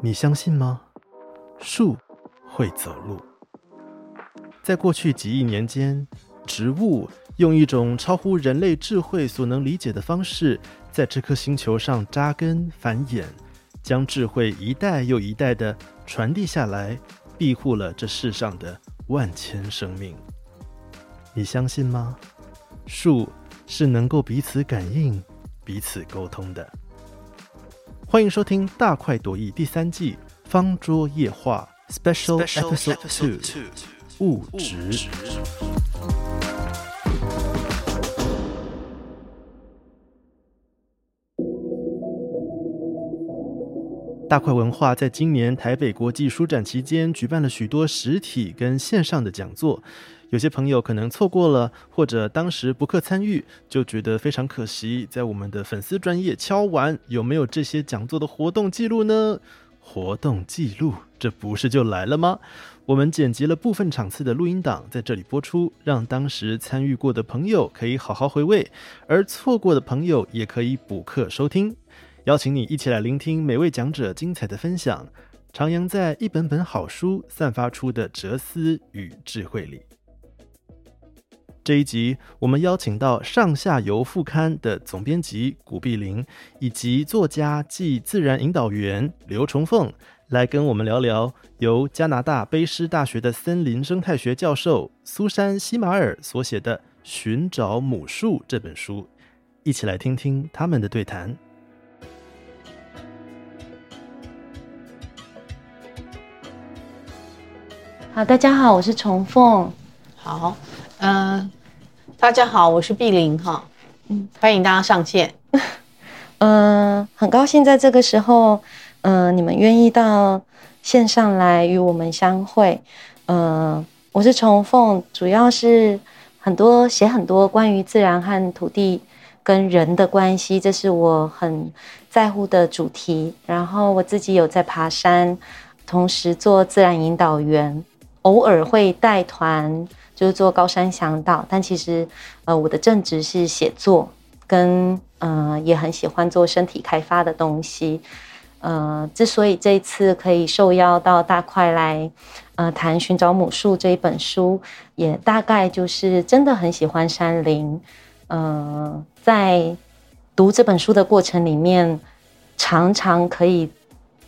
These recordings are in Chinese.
你相信吗？树会走路。在过去几亿年间，植物用一种超乎人类智慧所能理解的方式，在这颗星球上扎根繁衍，将智慧一代又一代的传递下来，庇护了这世上的万千生命。你相信吗？树是能够彼此感应、彼此沟通的。欢迎收听《大快朵颐》第三季《方桌夜话》Special Episode Two。物质。大块文化在今年台北国际书展期间举办了许多实体跟线上的讲座，有些朋友可能错过了，或者当时不克参与，就觉得非常可惜。在我们的粉丝专业敲完，有没有这些讲座的活动记录呢？活动记录，这不是就来了吗？我们剪辑了部分场次的录音档，在这里播出，让当时参与过的朋友可以好好回味，而错过的朋友也可以补课收听。邀请你一起来聆听每位讲者精彩的分享，徜徉在一本本好书散发出的哲思与智慧里。这一集，我们邀请到《上下游副刊》的总编辑古碧玲，以及作家暨自然引导员刘崇凤。来跟我们聊聊由加拿大卑诗大学的森林生态学教授苏珊·西马尔所写的《寻找母树》这本书，一起来听听他们的对谈。好，大家好，我是崇凤。好，嗯，大家好，我是碧玲哈。嗯，欢迎大家上线。嗯，很高兴在这个时候。嗯，你们愿意到线上来与我们相会？嗯，我是重凤，主要是很多写很多关于自然和土地跟人的关系，这是我很在乎的主题。然后我自己有在爬山，同时做自然引导员，偶尔会带团，就是做高山向导。但其实，呃，我的正职是写作，跟嗯，也很喜欢做身体开发的东西。呃，之所以这一次可以受邀到大块来，呃，谈《寻找母树》这一本书，也大概就是真的很喜欢山林。呃，在读这本书的过程里面，常常可以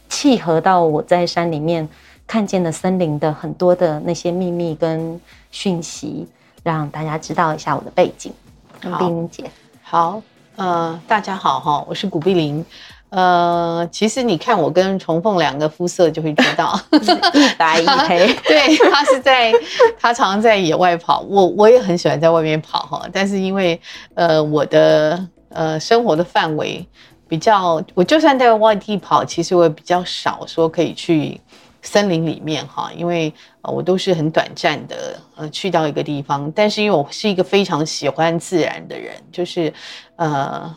契合到我在山里面看见的森林的很多的那些秘密跟讯息，让大家知道一下我的背景。碧玲姐，好，呃，大家好哈，我是古碧玲。呃，其实你看我跟重凤两个肤色就会知道，一 白一黑。对他是在，他常常在野外跑，我我也很喜欢在外面跑哈。但是因为呃我的呃生活的范围比较，我就算在外地跑，其实我也比较少说可以去森林里面哈，因为我都是很短暂的呃去到一个地方。但是因为我是一个非常喜欢自然的人，就是呃。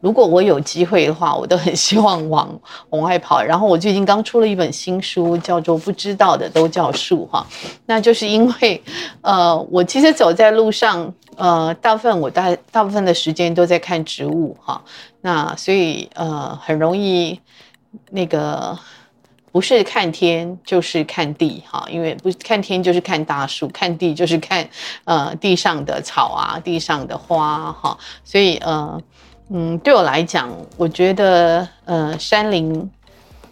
如果我有机会的话，我都很希望往 往外跑。然后我最近刚出了一本新书，叫做《不知道的都叫树》哈。那就是因为，呃，我其实走在路上，呃，大部分我大大部分的时间都在看植物哈。那所以呃，很容易那个不是看天就是看地哈，因为不看天就是看大树，看地就是看呃地上的草啊，地上的花哈。所以呃。嗯，对我来讲，我觉得，呃，山林，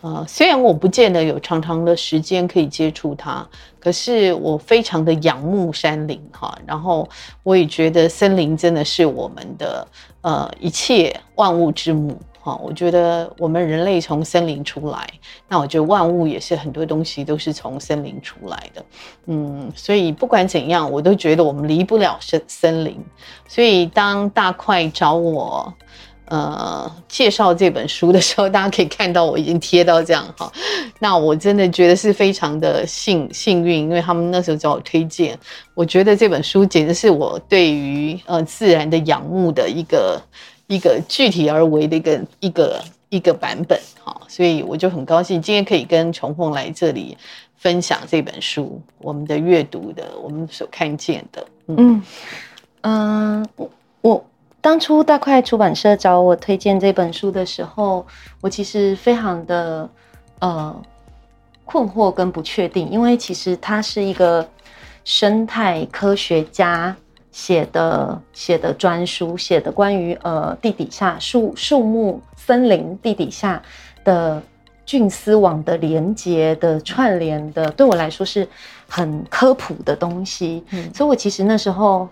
呃，虽然我不见得有长长的时间可以接触它，可是我非常的仰慕山林哈。然后我也觉得森林真的是我们的，呃，一切万物之母。好，我觉得我们人类从森林出来，那我觉得万物也是很多东西都是从森林出来的，嗯，所以不管怎样，我都觉得我们离不了森森林。所以当大块找我，呃，介绍这本书的时候，大家可以看到我已经贴到这样哈，那我真的觉得是非常的幸幸运，因为他们那时候找我推荐，我觉得这本书简直是我对于呃自然的仰慕的一个。一个具体而为的一个一个一个版本，哈，所以我就很高兴今天可以跟重凤来这里分享这本书，我们的阅读的，我们所看见的，嗯。嗯，我我当初大块出版社找我推荐这本书的时候，我其实非常的呃困惑跟不确定，因为其实他是一个生态科学家写的写的专书，写的关于呃地底下树树木森林地底下的菌丝网的连接的串联的，对我来说是很科普的东西，嗯所以我其实那时候。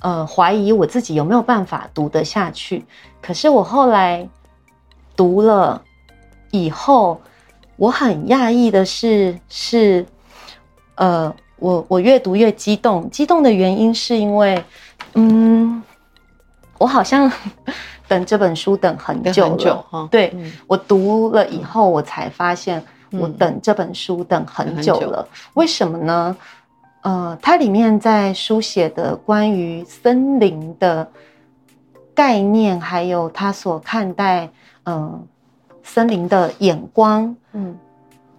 呃，怀疑我自己有没有办法读得下去。可是我后来读了以后，我很讶异的是，是呃，我我越读越激动。激动的原因是因为，嗯，我好像 等这本书等很久了。很久哈，对嗯我读了以后，我才发现我嗯等这本书等很很久久了。为什么呢？呃，它里面在书写的关于森林的概念，还有他所看待呃森林的眼光，嗯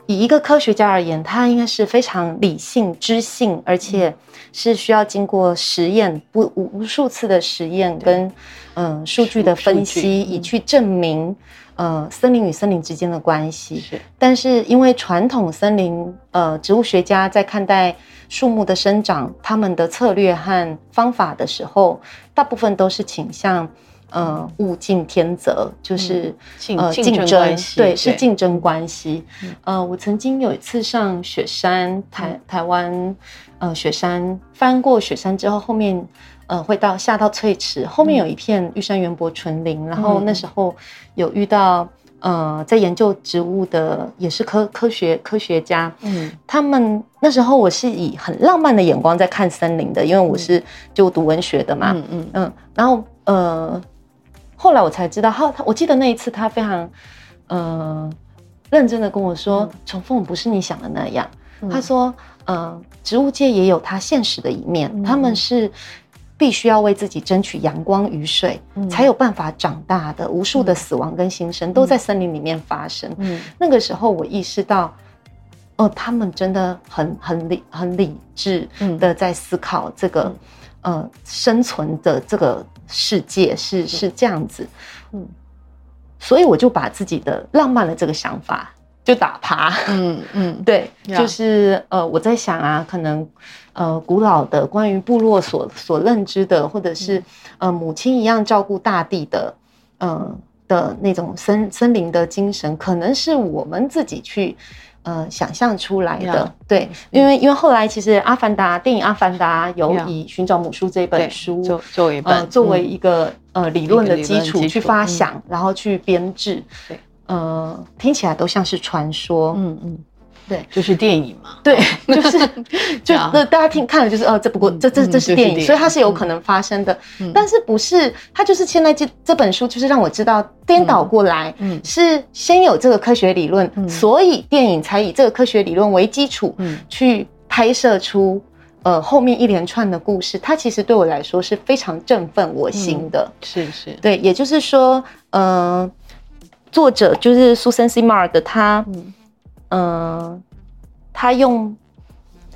以一个科学家而言，他应该是非常理性、知性，而且是需要经过实验不无无数次的实验跟嗯、呃数据的分析，以去证明呃森林与森林之间的关系。是。但是因为传统森林呃植物学家在看待树木的生长，他们的策略和方法的时候，大部分都是倾向呃物竞天择，就是、呃竞竞争争关系对，是竞争关系。嗯。呃，我曾经有一次上雪山，台台湾呃雪山翻过雪山之后，后面呃会到下到翠池，后面有一片玉山圆柏纯林，然后嗯。那时候有遇到呃在研究植物的也是科科学科学家，嗯。他们那时候我是以很浪漫的眼光在看森林的，因为我是就读文学的嘛，嗯嗯。嗯，然后呃，后来我才知道，他他我记得那一次他非常呃认真的跟我说，重凤不是你想的那样。嗯他说，呃，植物界也有它现实的一面，嗯他们是。必须要为自己争取阳光、雨水，嗯才有办法长大的。无数的死亡跟新生都在森林里面发生。嗯那个时候，我意识到，哦，他们真的很很理很理智嗯的在思考这个、呃生存的这个世界是是这样子，嗯。嗯，所以我就把自己的浪漫的这个想法就打趴，嗯嗯。对，呀。就是呃我在想啊，可能呃古老的关于部落所所认知的，或者嗯。是呃母亲一样照顾大地的，呃的那种森森林的精神，可能是我们自己去。呃，想象出来的。呀对，因为因为后来其实《阿凡达》电影《阿凡达》有以《寻找母书》这本对书作作为呃作为嗯。一个呃理论的基础础去发嗯。想，然后去编制，对，呃，听起来都像是传说，嗯嗯对就是电影嘛，对，就是 就呀那大家听看了就是哦，这不过这这嗯这是电影，所以它是有可能发生的，嗯但是不是？它就是现在这这本书就是让我知道颠倒过来，嗯是先有这个科学理论，嗯所以电影才以这个科学理论为基础，嗯去拍摄出呃后面一连串的故事。它其实对我来说是非常振奋我心的。是是，对，也就是说，呃，作者就是 Susan C. Mark，他嗯嗯，他用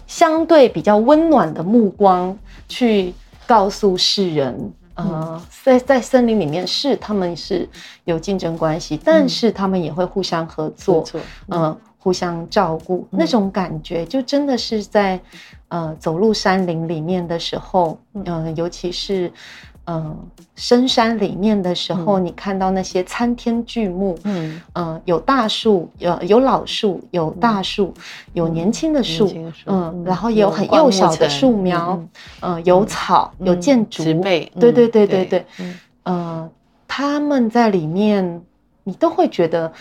相对比较温暖的目光去告诉世人，呃，在在森林里面是他们是有竞争关系，但是他们也会互相合作，嗯，呃，互相照顾，那种感觉就真的是在呃走入山林里面的时候，呃，尤其是呃深山里面的时候，你看到那些参天巨木，嗯。呃，有大树，有有老树，有大树，有年轻的树，嗯嗯，然后也有很幼小的树苗嗯，呃，有草，有嗯建筑，植被，嗯对对对对对，嗯。呃，他们在里面，你都会觉得，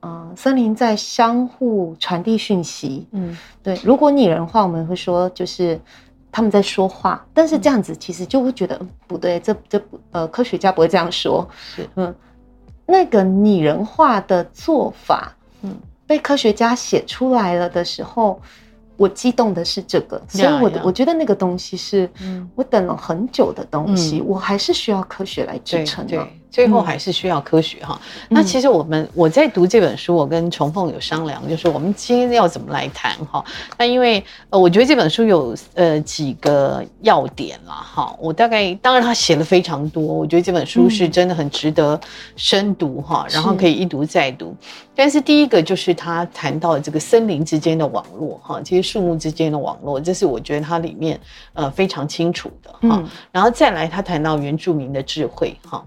呃，森林在相互传递讯息。嗯。对，如果拟人化，我们会说就是他们在说话，但是这样子其实就会觉得、嗯不对，这这不呃，科学家不会这样说。是。嗯，那个拟人化的做法，嗯。嗯，被科学家写出来了的时候，我激动的是这个，所以我的我我觉得那个东西是嗯。我等了很久的东西，嗯。我还是需要科学来支撑的。对最后还是需要科学哈。那其实我们我在读这本书，我跟重凤有商量，就是我们今天要怎么来谈哈。那因为呃，我觉得这本书有呃几个要点啦哈。我大概当然他写了非常多，我觉得这本书是真的很值得深读哈，然后可以一读再读。但是第一个就是他谈到这个森林之间的网络哈，这些树木之间的网络，这是我觉得它里面呃非常清楚的哈。然后再来他谈到原住民的智慧哈。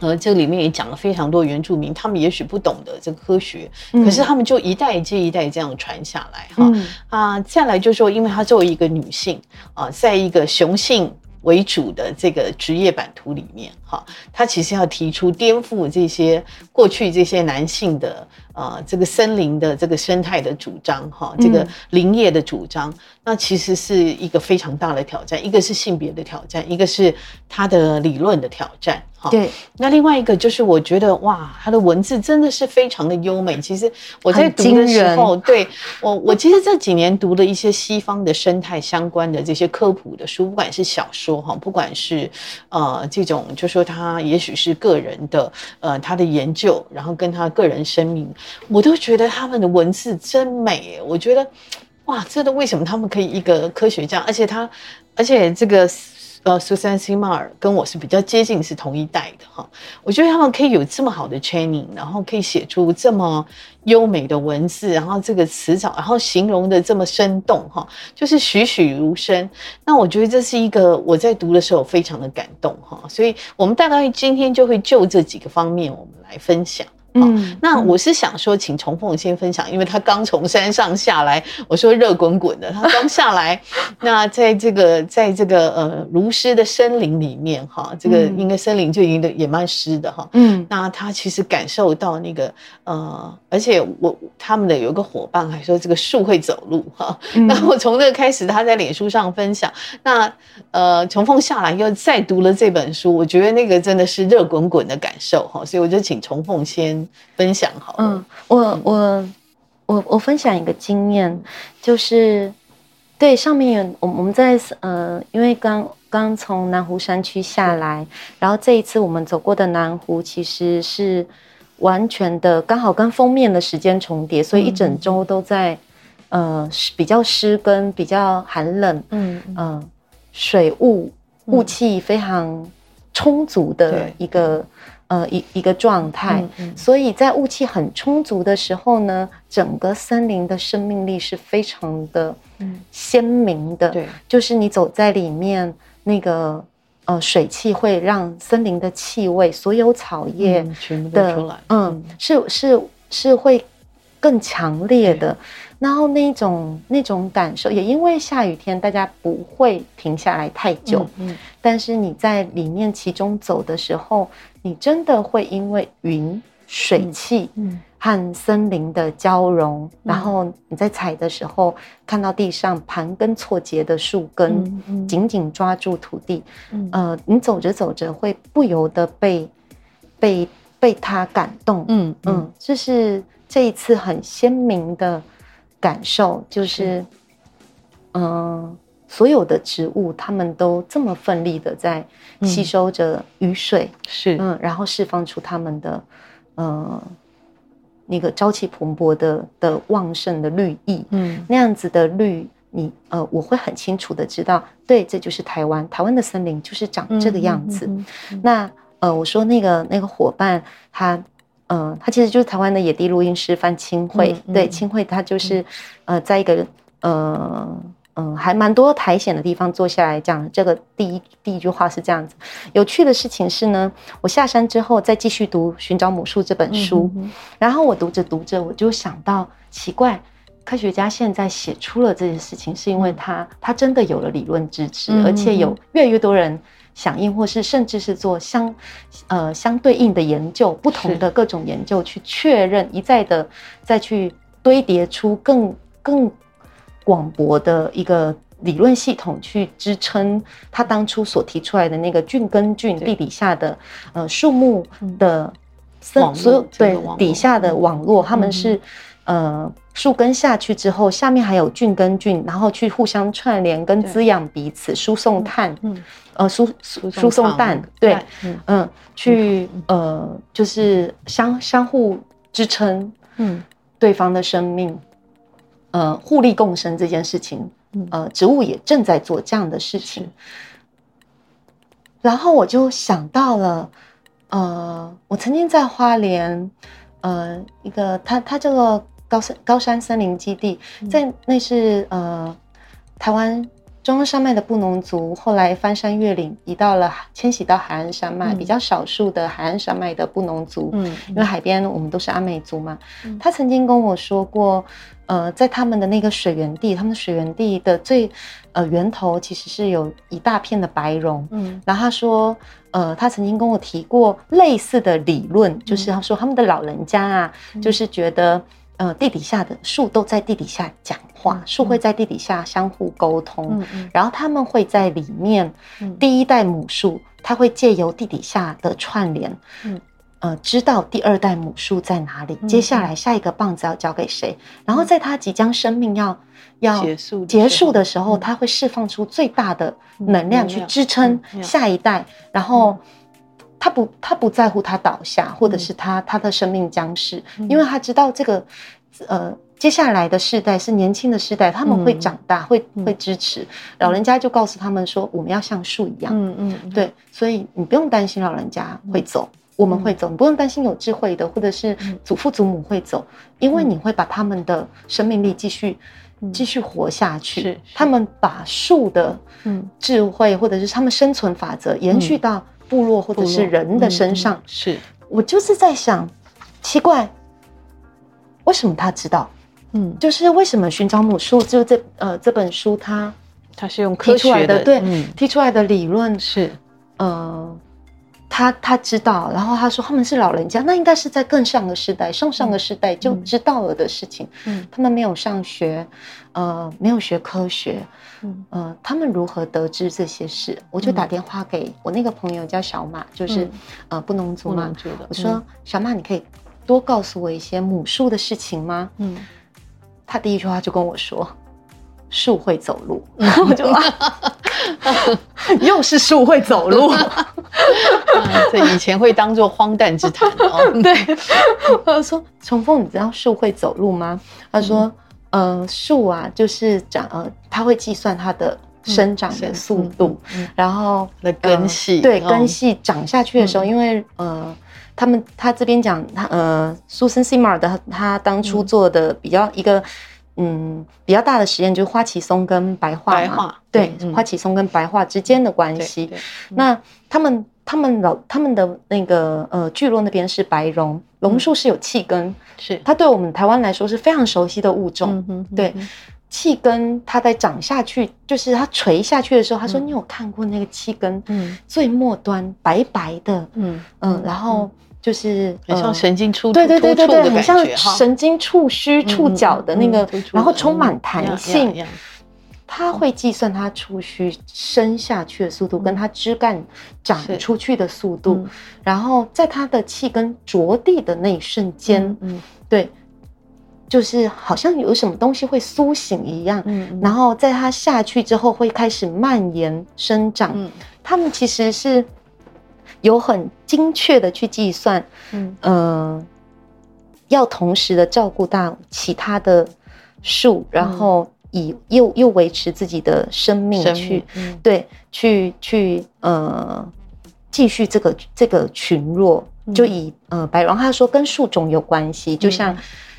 呃，这里面也讲了非常多原住民，他们也许不懂得这个科学，可是他们就一代接一代这样传下来哈啊。再来就是说，因为她作为一个女性啊，在一个雄性为主的这个职业版图里面哈，她其实要提出颠覆这些过去这些男性的呃这个森林的这个生态的主张哈，这个林业的主张，那其实是一个非常大的挑战，一个是性别的挑战，一个是他的理论的挑战。对，那另外一个就是我觉得哇，他的文字真的是非常的优美。其实我在读的时候，对我我其实这几年读了一些西方的生态相关的这些科普的书，不管是小说哈，不管是呃这种，就说他也许是个人的呃他的研究，然后跟他个人生命，我都觉得他们的文字真美。我觉得哇，这都为什么他们可以一个科学家，而且他而且这个。呃，苏珊·西马尔跟我是比较接近，是同一代的哈。我觉得他们可以有这么好的 training，然后可以写出这么优美的文字，然后这个词藻，然后形容的这么生动哈，就是栩栩如生。那我觉得这是一个我在读的时候非常的感动哈。所以我们大概今天就会就这几个方面，我们来分享。嗯，那我是想说，请重凤先分享，因为他刚从山上下来，我说热滚滚的，他刚下来，那在这个在这个呃如湿的森林里面哈，这个应该森林就已经也蛮湿的哈，嗯，那他其实感受到那个呃，而且我他们的有一个伙伴还说这个树会走路哈，那我从这个开始他在脸书上分享，那呃重凤下来又再读了这本书，我觉得那个真的是热滚滚的感受哈，所以我就请重凤先。分享好，嗯，我我我我分享一个经验，就是对上面有我我们在呃，因为刚刚从南湖山区下来，然后这一次我们走过的南湖其实是完全的刚好跟封面的时间重叠，所以一整周都在呃比较湿跟比较寒冷，嗯嗯，水雾雾气非常充足的一个。呃，一一个状态，所以在雾气很充足的时候呢，整个森林的生命力是非常的鲜明的。对，就是你走在里面，那个呃水汽会让森林的气味，所有草叶的，嗯，是是是会更强烈的。然后那种那种感受，也因为下雨天，大家不会停下来太久。嗯，但是你在里面其中走的时候。你真的会因为云、水汽和森林的交融，然后你在踩的时候，看到地上盘根错节的树根紧紧抓住土地，呃，你走着走着会不由得被被被它感动。嗯嗯，这是这一次很鲜明的感受，就是嗯。所有的植物，它们都这么奋力的在吸收着雨水，是嗯，然后释放出它们的呃那个朝气蓬勃的的旺盛的绿意，嗯，那样子的绿，你呃，我会很清楚的知道，对，这就是台湾，台湾的森林就是长这个样子。那呃，我说那个那个伙伴，他呃，他其实就是台湾的野地录音师范清慧，对，清慧他就是呃，在一个呃。嗯，还蛮多苔藓的地方坐下来讲这个第一第一句话是这样子。有趣的事情是呢，我下山之后再继续读《寻找母树》这本书，然后我读着读着，我就想到奇怪，科学家现在写出了这件事情，是因为他他真的有了理论支持，而且有越来越多人响应，或是甚至是做相呃相对应的研究，不同的各种研究去确认，一再的再去堆叠出更更。广博的一个理论系统去支撑他当初所提出来的那个菌根菌地底下的呃树木的所有对底下的网络，他们是呃树根下去之后，下面还有菌根菌，然后去互相串联跟滋养彼此，输送碳，嗯呃输输输送蛋，对，嗯嗯，去呃就是相相互支撑，嗯，对方的生命，呃互利共生这件事情，呃植物也正在做这样的事情。然后我就想到了，呃，我曾经在花莲，呃，一个它它这个高山高山森林基地，在那是呃台湾中央山脉的布农族，后来翻山越岭，移到了迁徙到海岸山脉，比较少数的海岸山脉的布农族，嗯，因为海边我们都是阿美族嘛，他曾经跟我说过。呃，在他们的那个水源地，他们的水源地的最呃源头其实是有一大片的白绒。嗯，然后他说，呃，他曾经跟我提过类似的理论，就是他说他们的老人家啊，就是觉得呃地底下的树都在地底下讲话，树会在地底下相互沟通，然后他们会在里面，第一代母树，它会借由地底下的串联。嗯。呃，知道第二代母树在哪里，接下来下一个棒子要交给谁，然后在它即将生命要要结束结束的时候，它会释放出最大的能量去支撑下一代，然后他不他不在乎他倒下，或者是他他的生命将逝，因为他知道这个呃接下来的世代是年轻的世代，他们会长大，会会支持。老人家就告诉他们说，我们要像树一样，嗯嗯，对，所以你不用担心老人家会走。我们会走，你不用担心有智慧的，或者是祖父祖母会走，因为你会把他们的生命力继续继续活下去。他们把树的智慧，或者是他们生存法则延续到部落或者是人的身上。是我就是在想，奇怪，为什么他知道？嗯，就是为什么寻找母树？就这呃这本书，它它是用科学的对提出来的理论是呃。他他知道，然后他说他们是老人家，那应该是在更上个时代、上上个时代就知道了的事情。嗯，他们没有上学，呃，没有学科学，嗯，呃，他们如何得知这些事？我就打电话给我那个朋友叫小马，就是呃不农族嘛。我说小马，你可以多告诉我一些母树的事情吗？嗯，他第一句话就跟我说。树会走路，我就 又是树会走路，这以前会当做荒诞之谈。哦。对，他说：“重凤，你知道树会走路吗？”他说：“呃，树啊，就是长呃，它会计算它的生长的速度，然后的根系，对根系长下去的时候，因为呃，他们他这边讲他呃，苏森西马尔的他当初做的比较一个。”嗯，比较大的实验就是花旗松跟白桦嘛，对，花旗松跟白桦之间的关系。那他们他们老他们的那个呃聚落那边是白榕，榕树是有气根，是。它对我们台湾来说是非常熟悉的物种。对，气根它在长下去，就是它垂下去的时候，他说你有看过那个气根，嗯，最末端白白的，嗯嗯，然后。就是很像神经触对对对对对，很像神经触须触角的那个，然后充满弹性。它会计算它触须伸下去的速度，跟它枝干长出去的速度，然后在它的气根着地的那一瞬间，嗯，对，就是好像有什么东西会苏醒一样，嗯，然后在它下去之后会开始蔓延生长。嗯，它们其实是。有很精确的去计算，嗯，呃，要同时的照顾到其他的树，然后以又又维持自己的生命去，对，去去呃继续这个这个群落，就以呃白龙他说跟树种有关系，就像。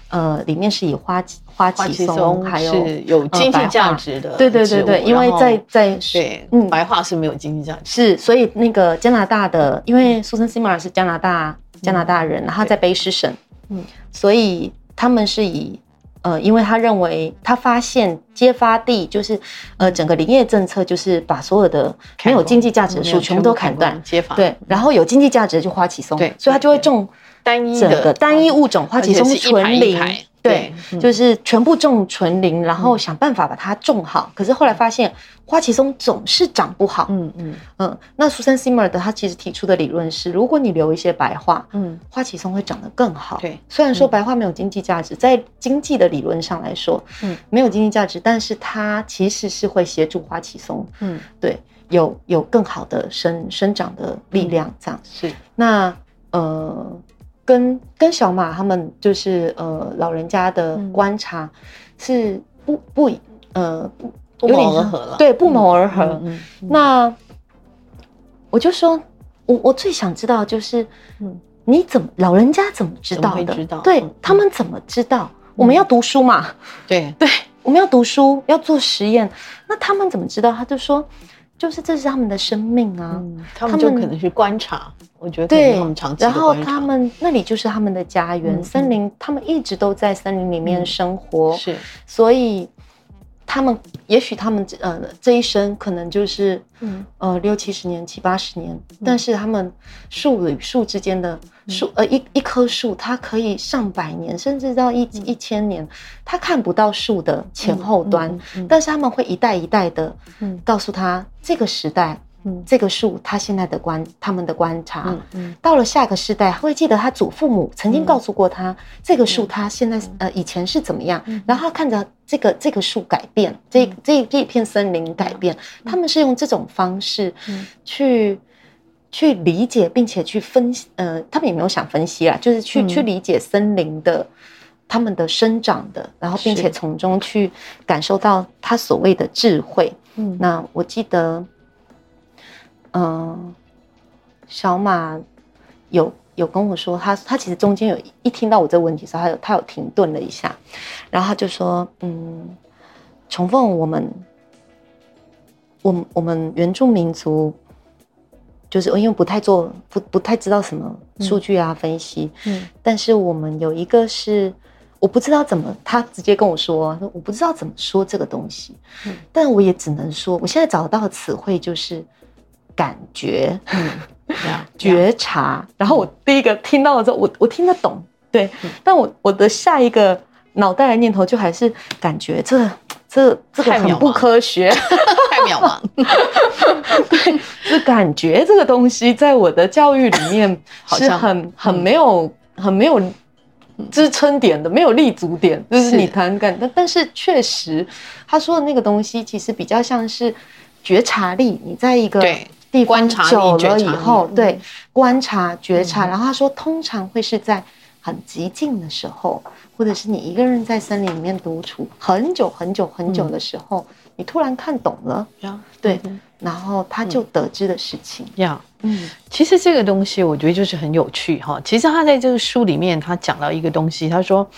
呃，里面是以花花旗松，还有有经济价值的，对对对对，因为在在对，嗯，白桦是没有经济价值，是，所以那个加拿大的，因为苏森西马尔是加拿大加拿大人，然后在卑诗省，嗯，所以他们是以呃，因为他认为他发现揭发地就是呃，整个林业政策就是把所有的没有经济价值的树全部都砍断，揭发。对，然后有经济价值的就花旗松，对，所以他就会种。单一的单一物种花旗松纯林，对，嗯就是全部种纯林，然后想办法把它种好。可是后来发现花旗松总是长不好。嗯嗯嗯，那苏珊 Simmer 的他其实提出的理论是，如果你留一些白桦，嗯花旗松会长得更好。对，虽然说白桦没有经济价值，在经济的理论上来说，嗯没有经济价值，但是它其实是会协助花旗松，嗯，对，有有更好的生生长的力量这样。是那呃，跟跟小马他们就是呃老人家的嗯观察是不不呃不不有点像谋而合了对，不谋而合。嗯嗯嗯那我就说，我我最想知道就是，嗯你怎么老人家怎么知道的？知道对、嗯他们怎么知道？我们要读书嘛，对 对，我们要读书，要做实验。那他们怎么知道？他就说，就是这是他们的生命啊。嗯，他们就可能去观察，我觉得对他们长，期然后他们那里就是他们的家园，嗯森林，他们一直都在森林里面嗯生活，是所以他们也许他们呃这一生可能就是嗯。呃六七十年、七八十年，但是他们树与树之间的树、呃一一棵树，它可以上百年，甚至到一、一千年，它看不到树的前后端，但是他们会一代一代的嗯。告诉他这个时代。嗯。这个树，他现在的观，他们的观察，嗯嗯。到了下个世代，他会记得他祖父母曾经告诉过他，这个树它现在呃以前是怎么样，然后他看着这个这个树改变，这这这一片森林改变，他们是用这种方式嗯。去。去理解，并且去分析，呃，他们也没有想分析啦，就是去、嗯。去理解森林的他们的生长的，然后并且是。从中去感受到他所谓的智慧。嗯。那我记得，嗯、小马有有跟我说，他他其实中间有一听到我这个问题的时候，他有他有停顿了一下，然后他就说，嗯，重凤，我们，我们我们原住民族，就是因为不太做不不太知道什么数据啊、分析，嗯但是我们有一个是我不知道怎么，他直接跟我说，说我不知道怎么说这个东西，嗯。但我也只能说，我现在找到的词汇就是感觉、嗯 觉察。然后我第一个听到了之后，我我听得懂，对，嗯但我我的下一个脑袋的念头就还是感觉这这这个很不科学。太渺茫，对这感觉这个东西，在我的教育里面是好像很很没有很没有支撑点的，没有立足点。就是是你谈感，但但是确实，他说的那个东西，其实比较像是觉察力。你在一个对地方观察力久了以后，嗯对观察觉察，然后他说，通常会是在很寂静的时候，或者是你一个人在森林里面独处很久很久很久的时候，你突然看懂了，呀对嗯，然后他就得知的事情。呀。嗯其实这个东西我觉得就是很有趣哈。其实他在这个书里面，他讲到一个东西，他说，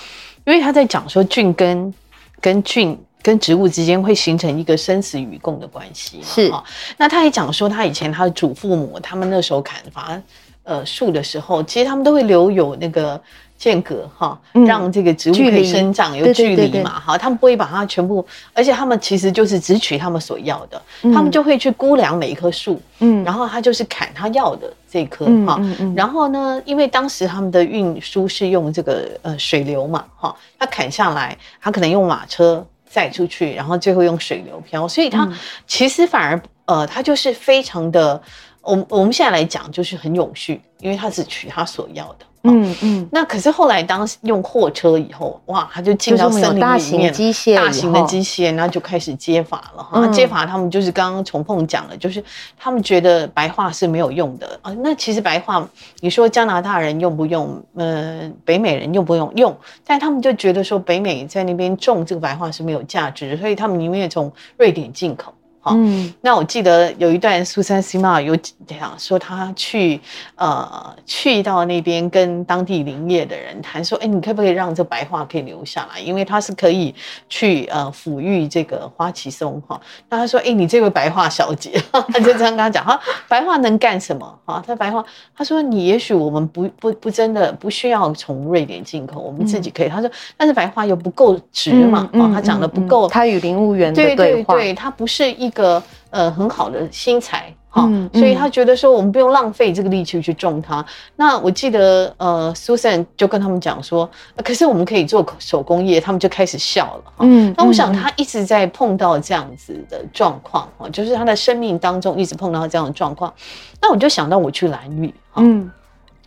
因为他在讲说菌根跟菌跟植物之间会形成一个生死与共的关系嘛，是哈。那他也讲说，他以前他的祖父母他们那时候砍伐呃树的时候，其实他们都会留有那个。间隔哈，嗯让这个植物可以生长有距离嘛，哈，他们不会把它全部，而且他们其实就是只取他们所要的，嗯他们就会去估量每一棵树，嗯然后他就是砍他要的这一棵哈、嗯嗯嗯然后呢，因为当时他们的运输是用这个呃水流嘛哈，他砍下来，他可能用马车载出去，然后最后用水流漂，所以他嗯。其实反而呃它就是非常的，我们我们现在来讲就是很永续，因为他只取他所要的。嗯嗯，那可是后来当用货车以后，哇，他就进到森林大型里面，机械大型的机械，然后就开始接法了哈。嗯接法他们就是刚刚重凤讲了，就是他们觉得白话是没有用的啊。那其实白话，你说加拿大人用不用？呃，北美人用不用？用，但他们就觉得说北美在那边种这个白话是没有价值的，所以他们宁愿从瑞典进口。好嗯那我记得有一段苏珊西玛有讲说，他去呃去到那边跟当地林业的人谈说，哎，你可不可以让这白桦可以留下来？因为它是可以去呃抚育这个花旗松哈。那他说，哎，你这位白桦小姐，他就这样跟他讲哈，白桦能干什么哈？他白桦，他说你也许我们不不不真的不需要从瑞典进口，我们自己可以。他说，但是白桦又不够直嘛，哦，它长得不够。它与林务员的对对话，对，它不是一个呃很好的新材。好，嗯所以嗯他觉得说我们不用浪费这个力气去种它。那我记得呃，Susan 就跟他们讲说，呃可是我们可以做手工业，他们就开始笑了。哈嗯那我想嗯他一直在碰到这样子的状况，哈，就是他的生命当中一直碰到这样的状况。那我就想到我去蓝屿，哈，嗯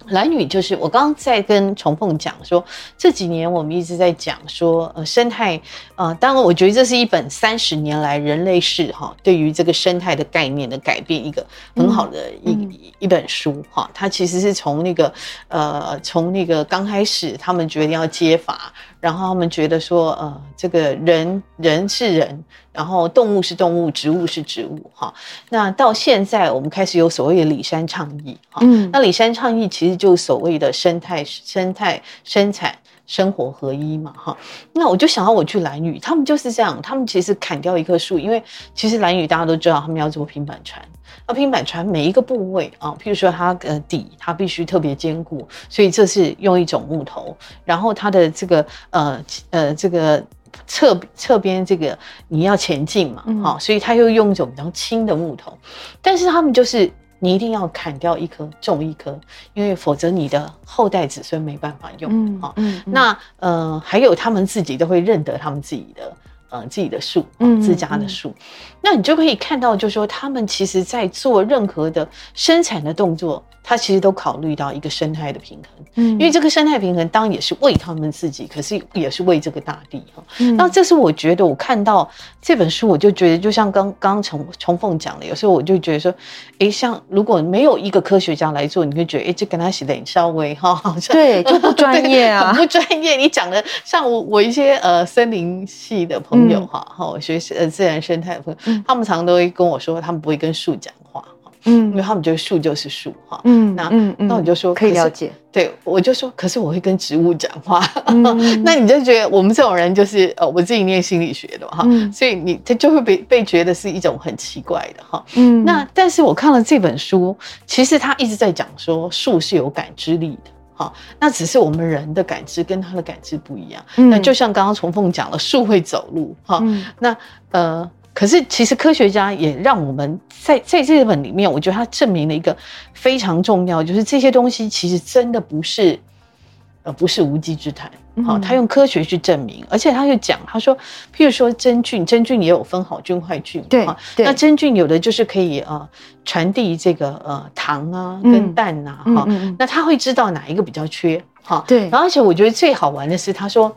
蓝女就是我刚刚在跟重凤讲说，这几年我们一直在讲说，呃，生态，呃，当然我觉得这是一本三十年来人类史哈对于这个生态的概念的改变一个很好的一、一本书哈。它其实是从那个呃，从那个刚开始他们决定要揭法，然后他们觉得说，呃，这个人人是人，然后动物是动物，植物是植物哈。那到现在我们开始有所谓的里山倡议哈。嗯那里山倡议其实就是所谓的生态、生态、生产、生活合一嘛，哈。那我就想到我去蓝屿，他们就是这样，他们其实砍掉一棵树，因为其实蓝屿大家都知道，他们要做平板船。那平板船每一个部位啊，譬如说它呃底，它必须特别坚固，所以这是用一种木头，然后它的这个呃呃这个侧侧边这个你要前进嘛，嗯好、所以他又用一种比较轻的木头，但是他们就是你一定要砍掉一棵，种一棵，因为否则你的后代子孙没办法用。嗯好、嗯那呃还有他们自己都会认得他们自己的。呃，自己的树，嗯自家的树，那你就可以看到，就是说他们其实在做任何的生产的动作，他其实都考虑到一个生态的平衡，嗯因为这个生态平衡当然也是为他们自己，可是也是为这个大地哈。嗯那这是我觉得我看到这本书，我就觉得就像刚刚重重凤讲的，有时候我就觉得说，诶，像如果没有一个科学家来做，你会觉得，诶，这跟他写的稍微哈，好像对就不专 业啊很不专业。你讲的像我我一些呃森林系的朋友哈，哈、我学呃自然生态的朋友，嗯他们常常都会跟我说，他们不会跟树讲话哈，因为嗯他们觉得树就是树哈。嗯那嗯嗯那我就说可以了解，对，我就说，可是我会跟植物讲话，嗯 那你就觉得我们这种人就是呃，我自己念心理学的哈，嗯所以你他就会被被觉得是一种很奇怪的哈。嗯那但是我看了这本书，其实他一直在讲说树是有感知力的。哈，那只是我们人的感知跟他的感知不一样。嗯那就像刚刚重凤讲了，树会走路哈，嗯那呃，可是其实科学家也让我们在在这本里面，我觉得他证明了一个非常重要，就是这些东西其实真的不是。呃，不是无稽之谈，好、嗯他用科学去证明，而且他又讲，他说，譬如说真菌，真菌也有分好菌坏菌，对哈对那真菌有的就是可以呃传递这个呃糖啊嗯跟氮啊，哈、那他会知道哪一个比较缺，哈，对然后而且我觉得最好玩的是，他说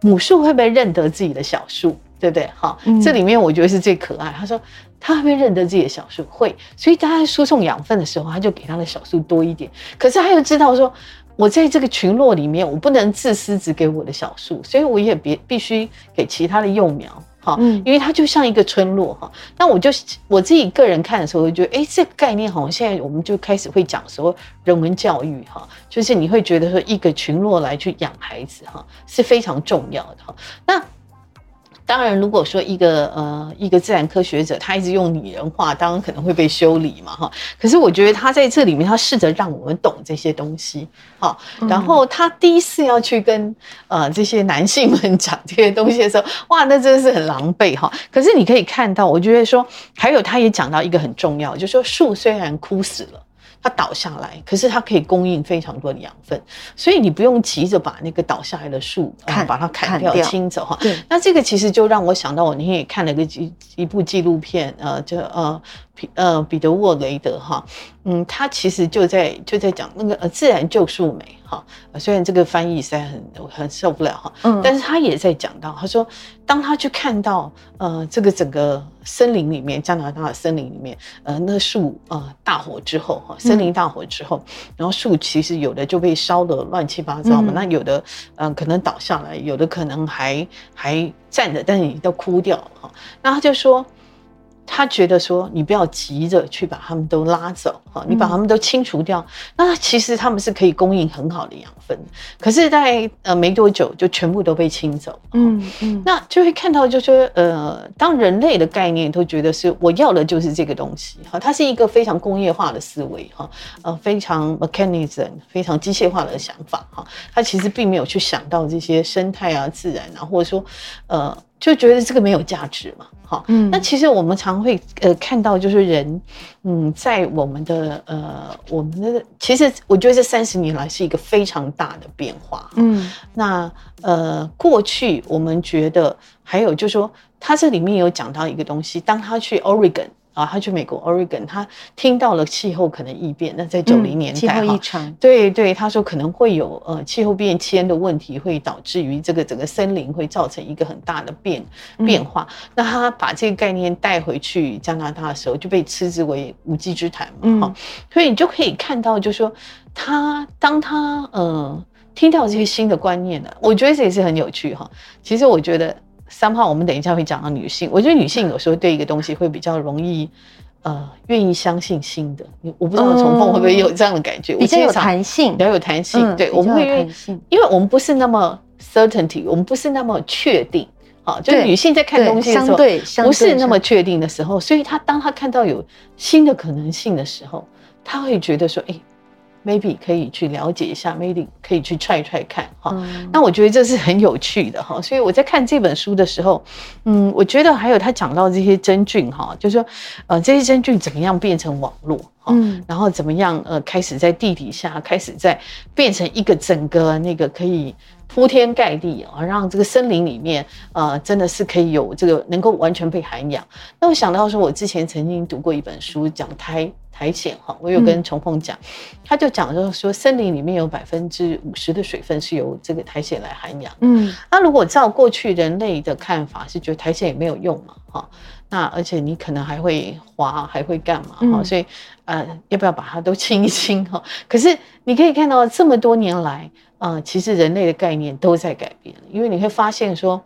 母树会不会认得自己的小树，对不对？哈、嗯这里面我觉得是最可爱。他说他会不会认得自己的小树？会，所以他在输送养分的时候，他就给他的小树多一点。可是他又知道说。我在这个群落里面，我不能自私只给我的小树，所以我也别必须给其他的幼苗，哈，嗯因为它就像一个村落哈。那我就我自己个人看的时候，我就觉得，哎，这个概念好像现在我们就开始会讲说人文教育哈，就是你会觉得说一个群落来去养孩子哈是非常重要的哈。那当然，如果说一个呃一个自然科学者，他一直用拟人化，当然可能会被修理嘛哈。可是我觉得他在这里面，他试着让我们懂这些东西，哈。然后他第一次要去跟呃这些男性们讲这些东西的时候，哇，那真的是很狼狈哈。可是你可以看到，我觉得说还有他也讲到一个很重要，就是说树虽然枯死了。它倒下来，可是它可以供应非常多的养分，所以你不用急着把那个倒下来的树、把它砍掉、砍掉清走哈。对那这个其实就让我想到，我那天也看了个一一部纪录片，呃，就呃彼呃彼得沃雷德哈，嗯，他其实就在就在讲那个呃自然救赎美哈、呃虽然这个翻译实在很很受不了哈，嗯。但是他也在讲到，他说当他去看到呃这个整个森林里面加拿大的森林里面，呃那树呃大火之后哈，森林大火之后，然后树其实有的就被烧得乱七八糟嘛，嗯。那有的嗯、呃可能倒下来，有的可能还还站着，但是你都枯掉了哈。那他就说，他觉得说，你不要急着去把他们都拉走哈，你把他们都清除掉，那其实他们是可以供应很好的养分，可是，在呃没多久就全部都被清走。嗯嗯，那就会看到，就说呃，当人类的概念都觉得是我要的就是这个东西哈，它是一个非常工业化的思维哈，呃，非常 mechanism 非常机械化的想法哈，它其实并没有去想到这些生态啊、自然啊，或者说呃，就觉得这个没有价值嘛。好，嗯，那其实我们常会呃看到，就是人，嗯，在我们的呃我们的，其实我觉得这三十年来是一个非常大的变化，嗯，那呃过去我们觉得还有就是说，他这里面有讲到一个东西，当他去 Oregon。啊，他去美国 Oregon，他听到了气候可能异变。那在九零年代，气候异常，对对，他说可能会有呃气候变迁的问题，会导致于这个整个森林会造成一个很大的变变化。那他把这个概念带回去加拿大的时候，就被斥之为无稽之谈嘛。哈，所以你就可以看到，就说他当他呃听到这些新的观念呢，我觉得这也是很有趣哈。其实我觉得。三号，我们等一下会讲到女性。我觉得女性有时候对一个东西会比较容易，呃，愿意相信新的。我不知道重凤会不会有这样的感觉？比较有弹性，比较有弹性。对，我们会因因为我们不是那么 certainty，我们不是那么确定。啊，就女性在看东西的时候，不是那么确定的时候，所以她当她看到有新的可能性的时候，她会觉得说，哎。Maybe 可以去了解一下，maybe 可以去踹踹看哈。那我觉得这是很有趣的哈。所以我在看这本书的时候，嗯，我觉得还有他讲到这些真菌哈，就是说，呃，这些真菌怎么样变成网络哈，然后怎么样呃开始在地底下开始在变成一个整个那个可以铺天盖地啊，让这个森林里面呃真的是可以有这个能够完全被涵养。那我想到说，我之前曾经读过一本书讲苔。苔藓哈，我有跟重凤讲，他就讲说说森林里面有百分之五十的水分是由这个苔藓来涵养。嗯，那如果照过去人类的看法，是觉得苔藓也没有用嘛，哈，那而且你可能还会滑，还会干嘛？哈，所以呃，要不要把它都清一清？哈，可是你可以看到这么多年来，呃，其实人类的概念都在改变，因为你会发现说，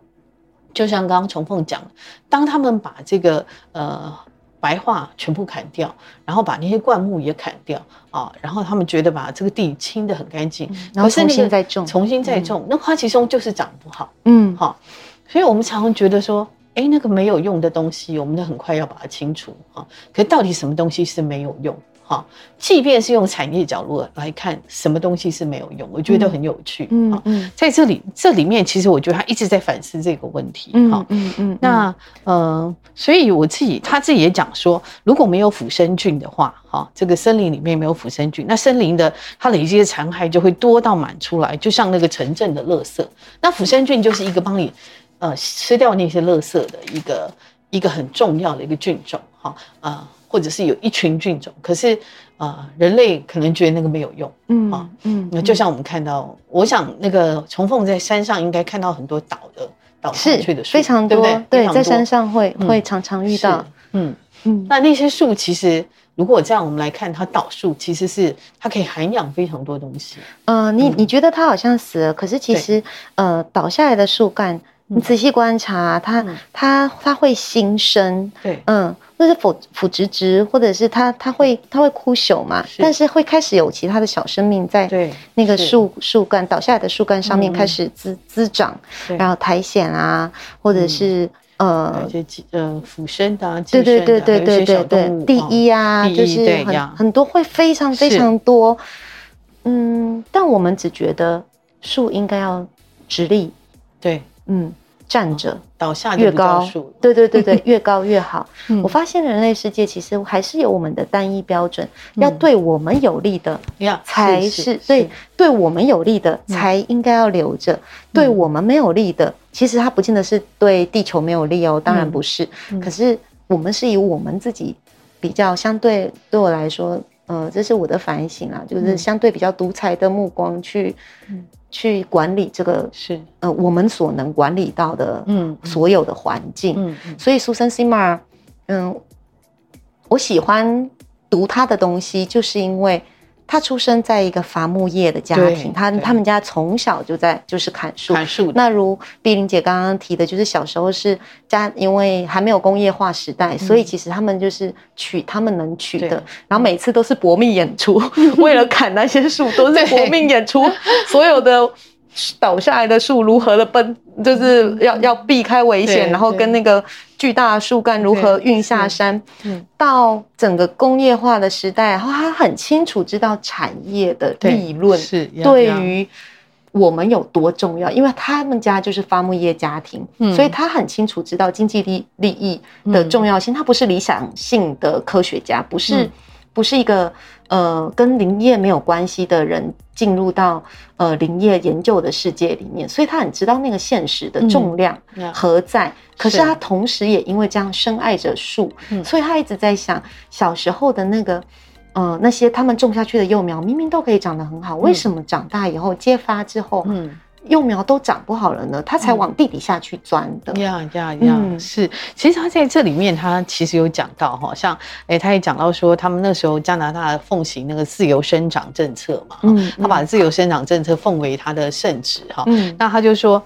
就像刚刚重凤讲，当他们把这个呃。白桦全部砍掉，然后把那些灌木也砍掉啊，然后他们觉得把这个地清得很干净，然后重新再种，重新再种，那花旗松就是长不好，嗯，好，所以我们常常觉得说，哎，那个没有用的东西，我们都很快要把它清除啊，可到底什么东西是没有用？啊，即便是用产业角度来看，什么东西是没有用，我觉得很有趣。嗯嗯，在这里这里面，其实我觉得他一直在反思这个问题。嗯嗯嗯。那呃，所以我自己他自己也讲说，如果没有腐生菌的话，哈，这个森林里面没有腐生菌，那森林的它累积的残骸就会多到满出来，就像那个城镇的垃圾。那腐生菌就是一个帮你呃吃掉那些垃圾的一个一个很重要的一个菌种。哈啊。或者是有一群菌种，可是啊，人类可能觉得那个没有用，嗯啊，嗯，那就像我们看到，我想那个重凤在山上应该看到很多倒的倒下去的树，非常多，对，在山上会会常常遇到，嗯。嗯，那那些树其实如果这样我们来看，它倒树其实是它可以涵养非常多东西，嗯，你你觉得它好像死了，可是其实呃倒下来的树干，你仔细观察它，它它会新生，对，嗯。那是腐腐殖质，或者是它它会它会枯朽嘛？但是会开始有其他的小生命在那个树树干倒下来的树干上面开始滋滋长，然后苔藓啊，或者是呃呃俯身的，对对对对对对对，第一啊，就是很很多会非常非常多。嗯，但我们只觉得树应该要直立，对，嗯。站着倒下越高，对对对对，越高越好。我发现人类世界其实还是有我们的单一标准，要对我们有利的才是对，对我们有利的才应该要留着，对我们没有利的，其实它不见得是对地球没有利哦，当然不是。可是我们是以我们自己比较相对对我来说，呃，这是我的反省啊，就是相对比较独裁的目光去。去管理这个是。呃我们所能管理到的嗯所有的环境。嗯所以 Susan Simar，嗯我喜欢读他的东西，就是因为他出生在一个伐木业的家庭，他他们家从小就在就是砍树。砍树，那如碧玲姐刚刚提的，就是小时候是家，因为还没有工业化时代，所以其实他们就是取他们能取的，然后每次都是搏命演出，为了砍那些树都是搏命演出，所有的倒下来的树如何的奔，就是要要避开危险，然后跟那个巨大的树干如何对运下山。嗯。到整个工业化的时代，然后他很清楚知道产业的对利润是对于我们有多重要，因为他们家就是伐木业家庭，嗯。所以他很清楚知道经济利利益的重要性。他不是理想性的科学家，不是、嗯不是一个呃跟林业没有关系的人进入到呃林业研究的世界里面，所以他很知道那个现实的重量嗯何在。可是是他同时也因为这样深爱着树，嗯所以他一直在想小时候的那个。呃，那些他们种下去的幼苗明明都可以长得很好，为什么长大以后揭发之后，嗯。幼苗都长不好了呢？他才往地底下去钻的。呀呀呀，嗯是，其实他在这里面，他其实有讲到哈，像哎，他也讲到说，他们那时候加拿大奉行那个自由生长政策嘛，嗯他把自由生长政策奉为他的圣旨哈，嗯那他就说。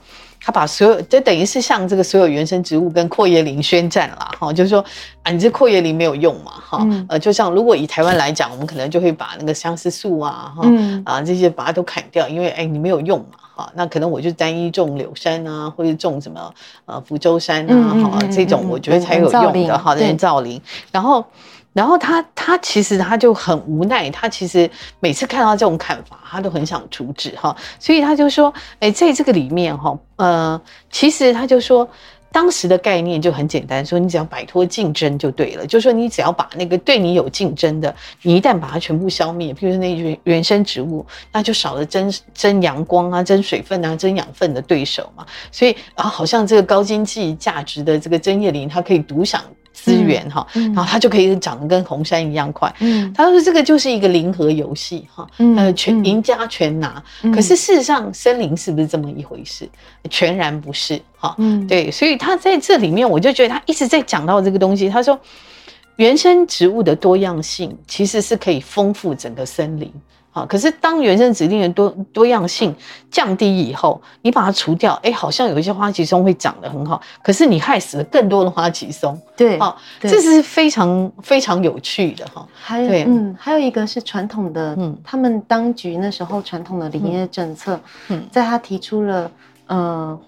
他把所有，这等于是向这个所有原生植物跟阔叶林宣战啦，哈，就是说啊，你这阔叶林没有用嘛，哈，嗯。呃，就像如果以台湾来讲，我们可能就会把那个相思树啊，哈，嗯。啊这些把它都砍掉，因为哎你没有用嘛，哈，那可能我就单一种柳杉啊，或者种什么呃福州杉啊，哈、这种嗯我觉得才有用的，哈，对。人造林，然后。然后他他其实他就很无奈，他其实每次看到这种砍伐，他都很想阻止哈，所以他就说，哎，在这个里面哈，呃，其实他就说。当时的概念就很简单，说你只要摆脱竞争就对了，就说你只要把那个对你有竞争的，你一旦把它全部消灭，譬如说那原原生植物，那就少了争争阳光啊、争水分啊、争养分的对手嘛。所以啊，好像这个高经济价值的这个针叶林，它可以独享资源哈，嗯然后它就可以长得跟红杉一样快。嗯他说这个就是一个零和游戏哈，嗯呃，全嗯赢家全拿。嗯可是事实上，森林是不是这么一回事？全然不是哈。嗯对，所以他在这里面，我就觉得他一直在讲到这个东西。他说，原生植物的多样性其实是可以丰富整个森林。啊，可是当原生植物的多多样性降低以后，你把它除掉，哎，好像有一些花旗松会长得很好，可是你害死了更多的花旗松。对，好，对。这是非常非常有趣的哈。还有对。嗯，还有一个是传统的，嗯。他们当局那时候传统的林业政策，嗯。在他提出了呃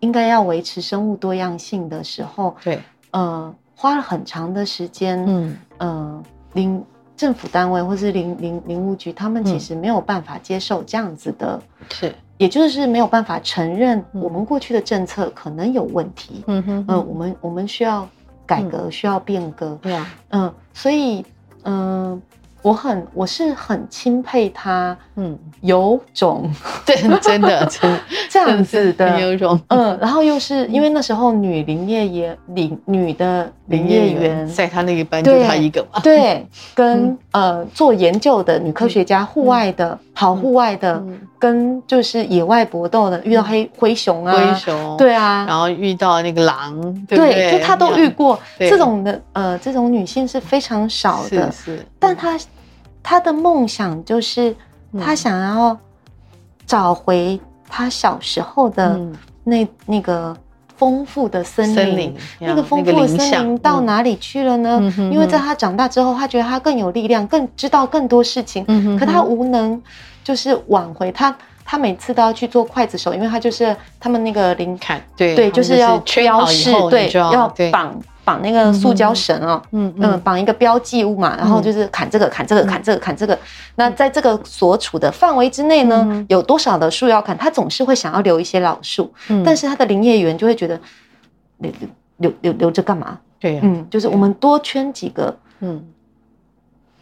应该要维持生物多样性的时候，对，呃花了很长的时间，嗯。呃林政府单位或是林林林务局，他们嗯。其实没有办法接受这样子的，是，也就是没有办法承认嗯。我们过去的政策可能有问题，嗯哼嗯、我们我们需要改革，需要变革，对啊，嗯，所以嗯，我很我是很钦佩他嗯，有种 对，真的真的 这样子的很有种。嗯，然后又是因为那时候女林业也林女的林业员。在他那个班就对他一个嘛，对，跟、嗯。呃做研究的女科学家，户外的、跑户外的，嗯跟就是野外搏斗的，遇到黑灰熊啊，灰熊，，对啊，然后遇到那个狼，对对，对？就他都遇过这种的，呃，这种女性是非常少的，是是，但她她的梦想就是嗯她想要找回她小时候的嗯那、那个丰富的森林。那个丰富的森林到？哪里去了呢？因为在他长大之后，他觉得他更有力量，更知道更多事情。嗯哼可他无能，就是挽回他。他每次都要去做刽子手，因为他就是他们那个林砍，对对，就是要圈标示对要，绑绑那个塑胶绳哦，嗯嗯，绑一个标记物嘛，然后就是砍这个，砍这个，砍这个，砍这个。那在这个所处的范围之内呢嗯，有多少的树要砍，他总是会想要留一些老树，嗯但是他的林业员就会觉得留留留留留着干嘛？对呀，嗯，就是我们多圈几个嗯，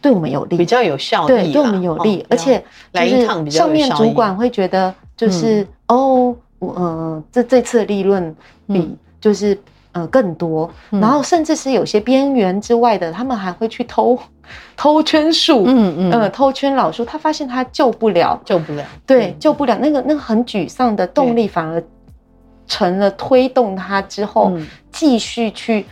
对我们有利，比较有效对，对我们有利哦，而且来就是上面主管会觉得就是哦，我呃，这这次的利润比嗯。就是呃更多，嗯。然后甚至是有些边缘之外的，他们还会去偷 偷圈树，嗯嗯。呃，偷圈老树，他发现他救不了，救不了，对，救不了，那个那个很沮丧的动力反而成了推动他之后嗯。继续去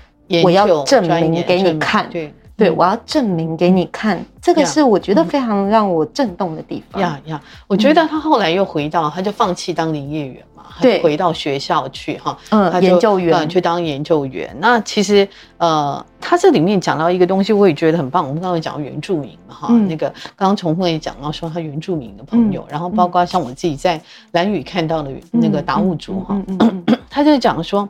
我要证明给你看，对对我要证明给你看，这个是我觉得非常让我震动的地方。呀呀，我觉得他后来又回到，他就放弃当林业员嘛，对，回到学校去哈，嗯，研究员去当研究员。那其实呃，他这里面讲到一个东西，我也觉得很棒。我们刚刚讲原住民嘛哈，那个刚刚重凤也讲到说他原住民的朋友，然后包括像我自己在蓝宇看到的那个达悟族哈，他就讲说。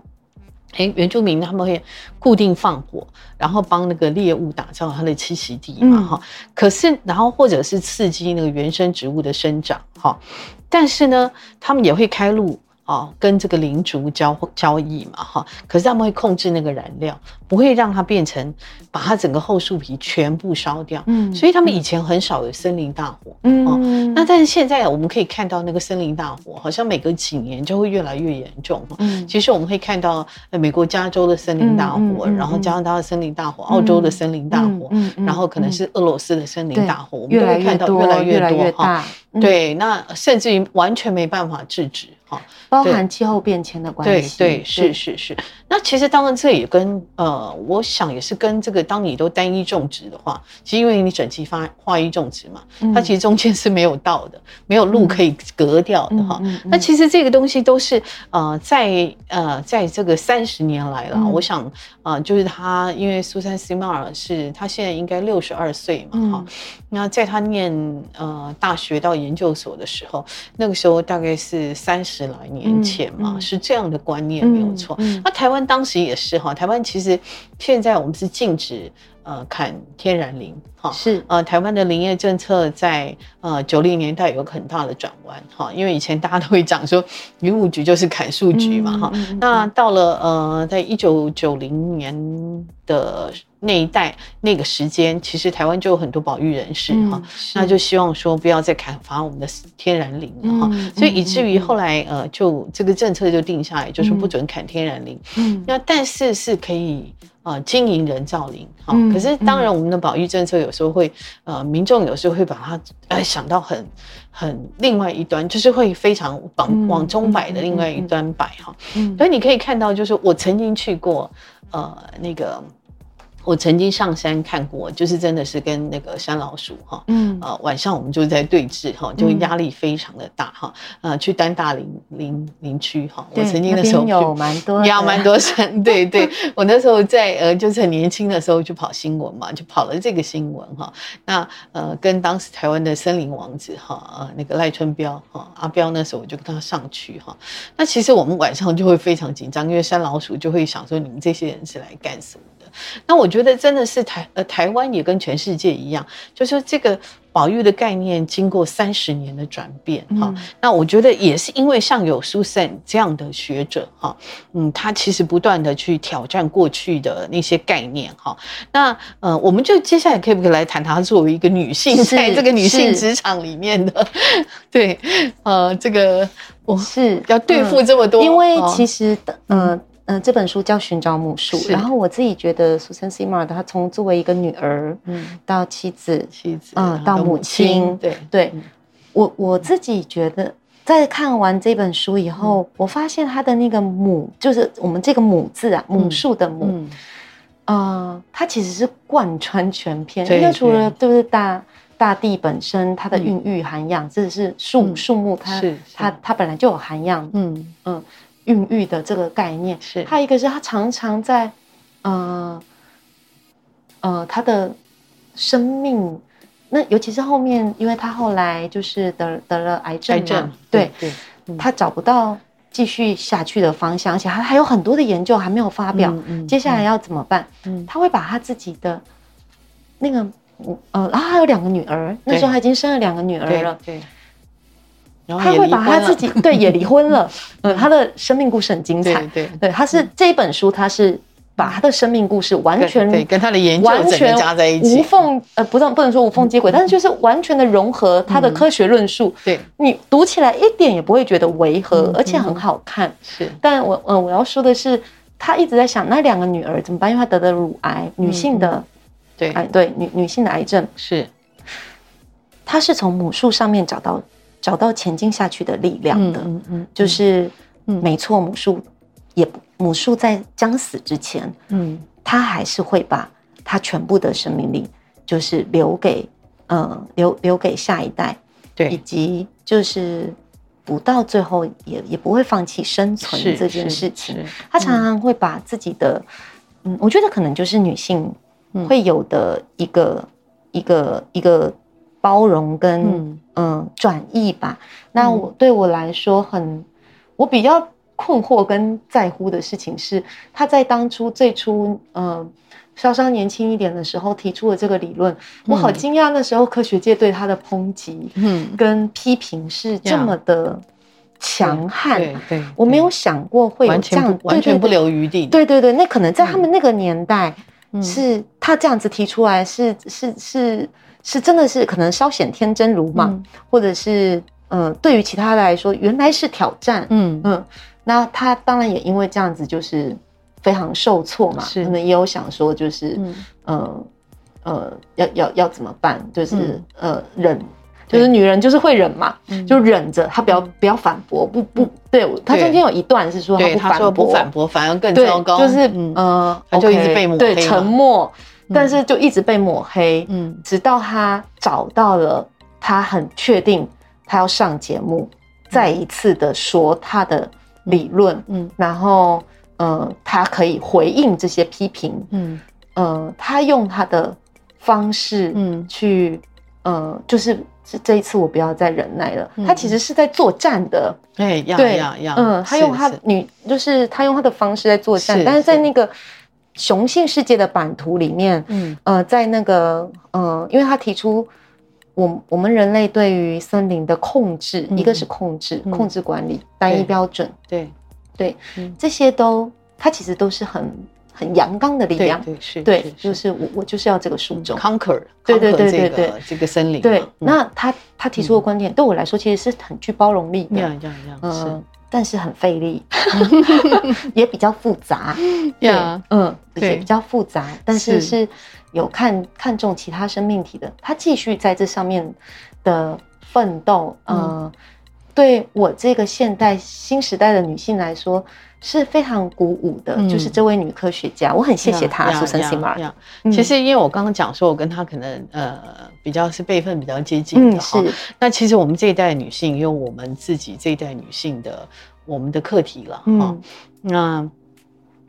哎，原住民他们会固定放火，然后帮那个猎物打造它的栖息地嘛，哈。可是，然后或者是刺激那个原生植物的生长，哈。但是呢，他们也会开路。哦，跟这个灵竹交交易嘛，哈，可是他们会控制那个燃料，不会让它变成把它整个厚树皮全部烧掉。嗯，所以他们以前很少有森林大火。嗯，那但是现在我们可以看到那个森林大火，好像每隔几年就会越来越严重。嗯，其实我们会看到美国加州的森林大火，然后加拿大的森林大火，澳洲的森林大火，然后可能是俄罗斯的森林大火，我们都会看到越来越多哈。对，那甚至于完全没办法制止哈。包含气候变迁的关系，对对是是是。那其实当然这也跟呃，我想也是跟这个，当你都单一种植的话，其实因为你整齐发化一种植嘛，它其实中间是没有道的，没有路可以隔掉的哈。那其实这个东西都是呃，在呃，在这个三十年来了，我想啊，就是他因为苏珊·西马尔是他现在应该六十二岁嘛哈。那在他念呃大学到研究所的时候，那个时候大概是三十。十来年前嘛，是这样的观念没有错。那台湾当时也是哈，台湾其实现在我们是禁止呃砍天然林哈，是呃台湾的林业政策在呃九零年代有个很大的转弯哈，因为以前大家都会讲说林务局就是砍树局嘛哈，那到了呃在一九九零年的。那一代那个时间，其实台湾就有很多保育人士哈，那就希望说不要再砍伐我们的天然林了哈，所以以至于后来呃，就这个政策就定下来，就是不准砍天然林。嗯，那但是是可以呃经营人造林哈，可是当然我们的保育政策有时候会呃，民众有时候会把它呃想到很很另外一端，就是会非常往往中摆的另外一端摆哈。嗯，所以你可以看到，就是我曾经去过呃那个。我曾经上山看过，就是真的是跟那个山老鼠哈，嗯，呃，晚上我们就在对峙哈，就压力非常的大哈，呃，去丹大林林林区哈，我曾经的时候有蛮多压蛮多山，对对，我那时候在呃，就是很年轻的时候就跑新闻嘛，就跑了这个新闻哈，那呃，跟当时台湾的森林王子哈，呃，那个赖春彪哈，阿彪那时候我就跟他上去哈，那其实我们晚上就会非常紧张，因为山老鼠就会想说你们这些人是来干什么？那我觉得真的是台呃台湾也跟全世界一样，就是这个保育的概念经过三十年的转变哈。那我觉得也是因为像有 Susan 这样的学者哈，嗯，他其实不断的去挑战过去的那些概念哈。那呃，我们就接下来可以不可以来谈她作为一个女性在这个女性职场里面的 对呃这个我是要对付这么多，因为其实的嗯。嗯，这本书叫《寻找母树》，然后我自己觉得苏珊·西马尔她从作为一个女儿，嗯，到妻子，妻子，嗯，到母亲，对对，我我自己觉得，在看完这本书以后，我发现她的那个母，就是我们这个母字啊，母树的母，呃，它其实是贯穿全篇，因为除了对不对大大地本身它的孕育涵养，这是树树木，它它它本来就有涵养，嗯嗯。孕育的这个概念是，他一个是他常常在，呃，呃，他的生命，那尤其是后面，因为他后来就是得得了癌症嘛，对对，他找不到继续下去的方向，而且他还有很多的研究还没有发表，接下来要怎么办？他会把他自己的那个，呃，然后还有两个女儿，那时候他已经生了两个女儿了，对。他会把他自己对也离婚了，嗯，他的生命故事很精彩，对对，他是这一本书，他是把他的生命故事完全跟他的研究完全加在一起，无缝呃，不能不能说无缝接轨，但是就是完全的融合他的科学论述，对，你读起来一点也不会觉得违和，而且很好看，是。但我嗯，我要说的是，他一直在想那两个女儿怎么办，因为他得的乳癌，女性的，对，哎对，女女性的癌症是，他是从母树上面找到。找到前进下去的力量的，嗯嗯，就是没错，母树也母树在将死之前，嗯，他还是会把。他全部的生命力就是留给呃留留给下一代，对。以，及就是不到最后也也不会放弃生存这件事情。是他常常会把自己的，嗯，我觉得可能就是女性嗯。会有的一个、一个一个包容跟嗯嗯转移吧。那我对我来说很，我比较困惑跟在乎的事情是，他在当初最初嗯。稍稍年轻一点的时候提出了这个理论，我好嗯惊讶。那时候科学界对他的抨击嗯，跟批评是这么的强悍，对对，我没有想过会有完这样完全不。留余地，对对对对，那可能在他们那个年代，嗯是他这样子提出来是，是是是真的是可能稍显天真如莽，嗯。或者是呃，对于其他来说原来是挑战。嗯。嗯，那他当然也因为这样子就是非常受挫嘛，是。可能也有想说就是、嗯。呃呃要要要怎么办，就是、嗯。呃忍。就是女人就是会忍嘛，嗯。就忍着，她不要不要反驳，不不，对她中间有一段是说她，不反驳不驳，反驳反而更糟糕，就是嗯。就一直被抹对沉默，但是就一直被抹黑，嗯。直到他找到了他很确定他要上节目，再一次的说他的理论，嗯。然后呃，他可以回应这些批评，嗯。呃，他用他的方式嗯。去呃，就是这这一次我不要再忍耐了，嗯。他其实是在作战的。对，要对要要，嗯，他用他女，就是他用他的方式在作战，是但是在那个雄性世界的版图里面，嗯。呃，在那个呃，因为他提出我我们人类对于森林的控制，嗯。一个是控制、嗯。控制管理、单一标准，对。对，嗯。这些都它其实都是很很阳刚的力量，对是，对，就是。是我我就是要这个树种。conquer，对对对对对个这个森林，对，嗯。那他他提出的观点对我来说其实是很具包容力的，要要要嗯是，但是很费力，也比较复杂。对，嗯，对。也比较复杂，但是是。是有看看重其他生命体的，他继续在这上面的奋斗，嗯。呃，对我这个现代新时代的女性来说是非常鼓舞的。嗯。就是这位女科学家，我很谢谢她，苏珊呀 s i m a r 呀。嗯。其实因为我刚刚讲说，我跟她可能呃比较是辈分比较接近的嗯，哈。是，那其实我们这一代女性有我们自己这一代女性的我们的课题了哈。嗯那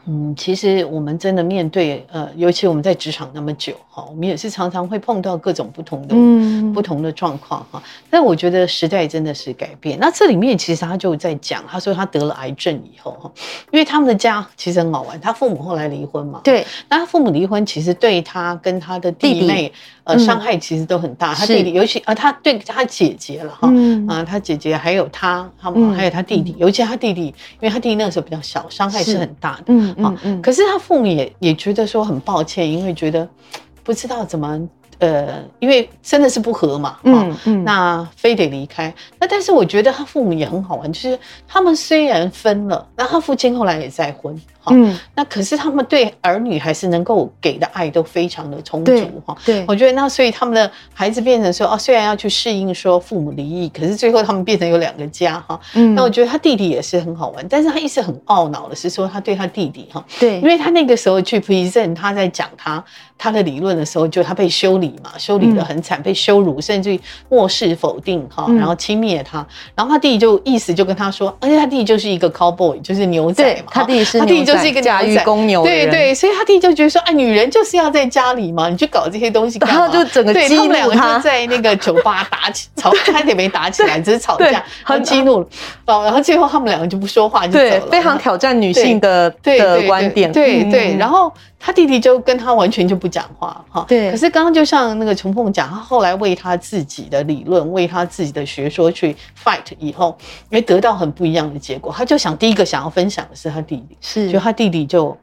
嗯，其实我们真的面对呃，尤其我们在职场那么久哈，我们也是常常会碰到各种不同的嗯不同的状况哈。但我觉得时代真的是改变。那这里面其实他就在讲，他说他得了癌症以后哈，因为他们的家其实很好玩，他父母后来离婚嘛，。对，那他父母离婚，其实对他跟他的弟妹呃嗯伤害其实都很大。他弟弟，尤其啊，他对他姐姐了哈，嗯啊，他姐姐还有他，他嗯们还有他弟弟，尤其他弟弟，因为他弟弟那个时候比较小，伤害是是很大的。嗯好嗯嗯，可是他父母也也觉得说很抱歉，因为觉得 不知道怎么呃，因为真的是不和嘛，嗯。嗯嗯，那非得离开，那但是我觉得他父母也很好玩，就是他们虽然分了，那他父亲后来也再婚，哈、嗯。那可是他们对儿女还是能够给的爱都非常的充足哈。对。我觉得那所以他们的孩子变成说哦，虽然要去适应说父母离异，可是最后他们变成有两个家哈。嗯。那我觉得他弟弟也是很好玩，但是他一直很懊恼的是说他对他弟弟哈，对，因为他那个时候去 present 他在讲他他的理论的时候，就他被修理嘛，修理的很惨，被羞辱，甚至于漠视否定哈，嗯。然后轻蔑他，然后他弟弟就意思就跟他说，而且他弟弟就是一个 cowboy，就是牛仔嘛，他弟弟是他弟弟牛仔就是一个驾驭牛仔公牛对对，所以他弟弟就觉得说，哎，女人就是要在家里嘛，你去搞这些东西干嘛？然后就整个激怒对他们两个就在那个酒吧打起吵，差点没打起来，只是吵架，很很激怒了，哦，然后最后他们两个就不说话就走了，非常挑战女性的的对对观点，对对，嗯然后他弟弟就跟他完全就不讲话哈。对可是刚刚就像那个琼凤讲，他后来为他自己的理论、为他自己的学说去 fight 以后，因为得到很不一样的结果。他就想第一个想要分享的是他弟弟，是就他弟弟就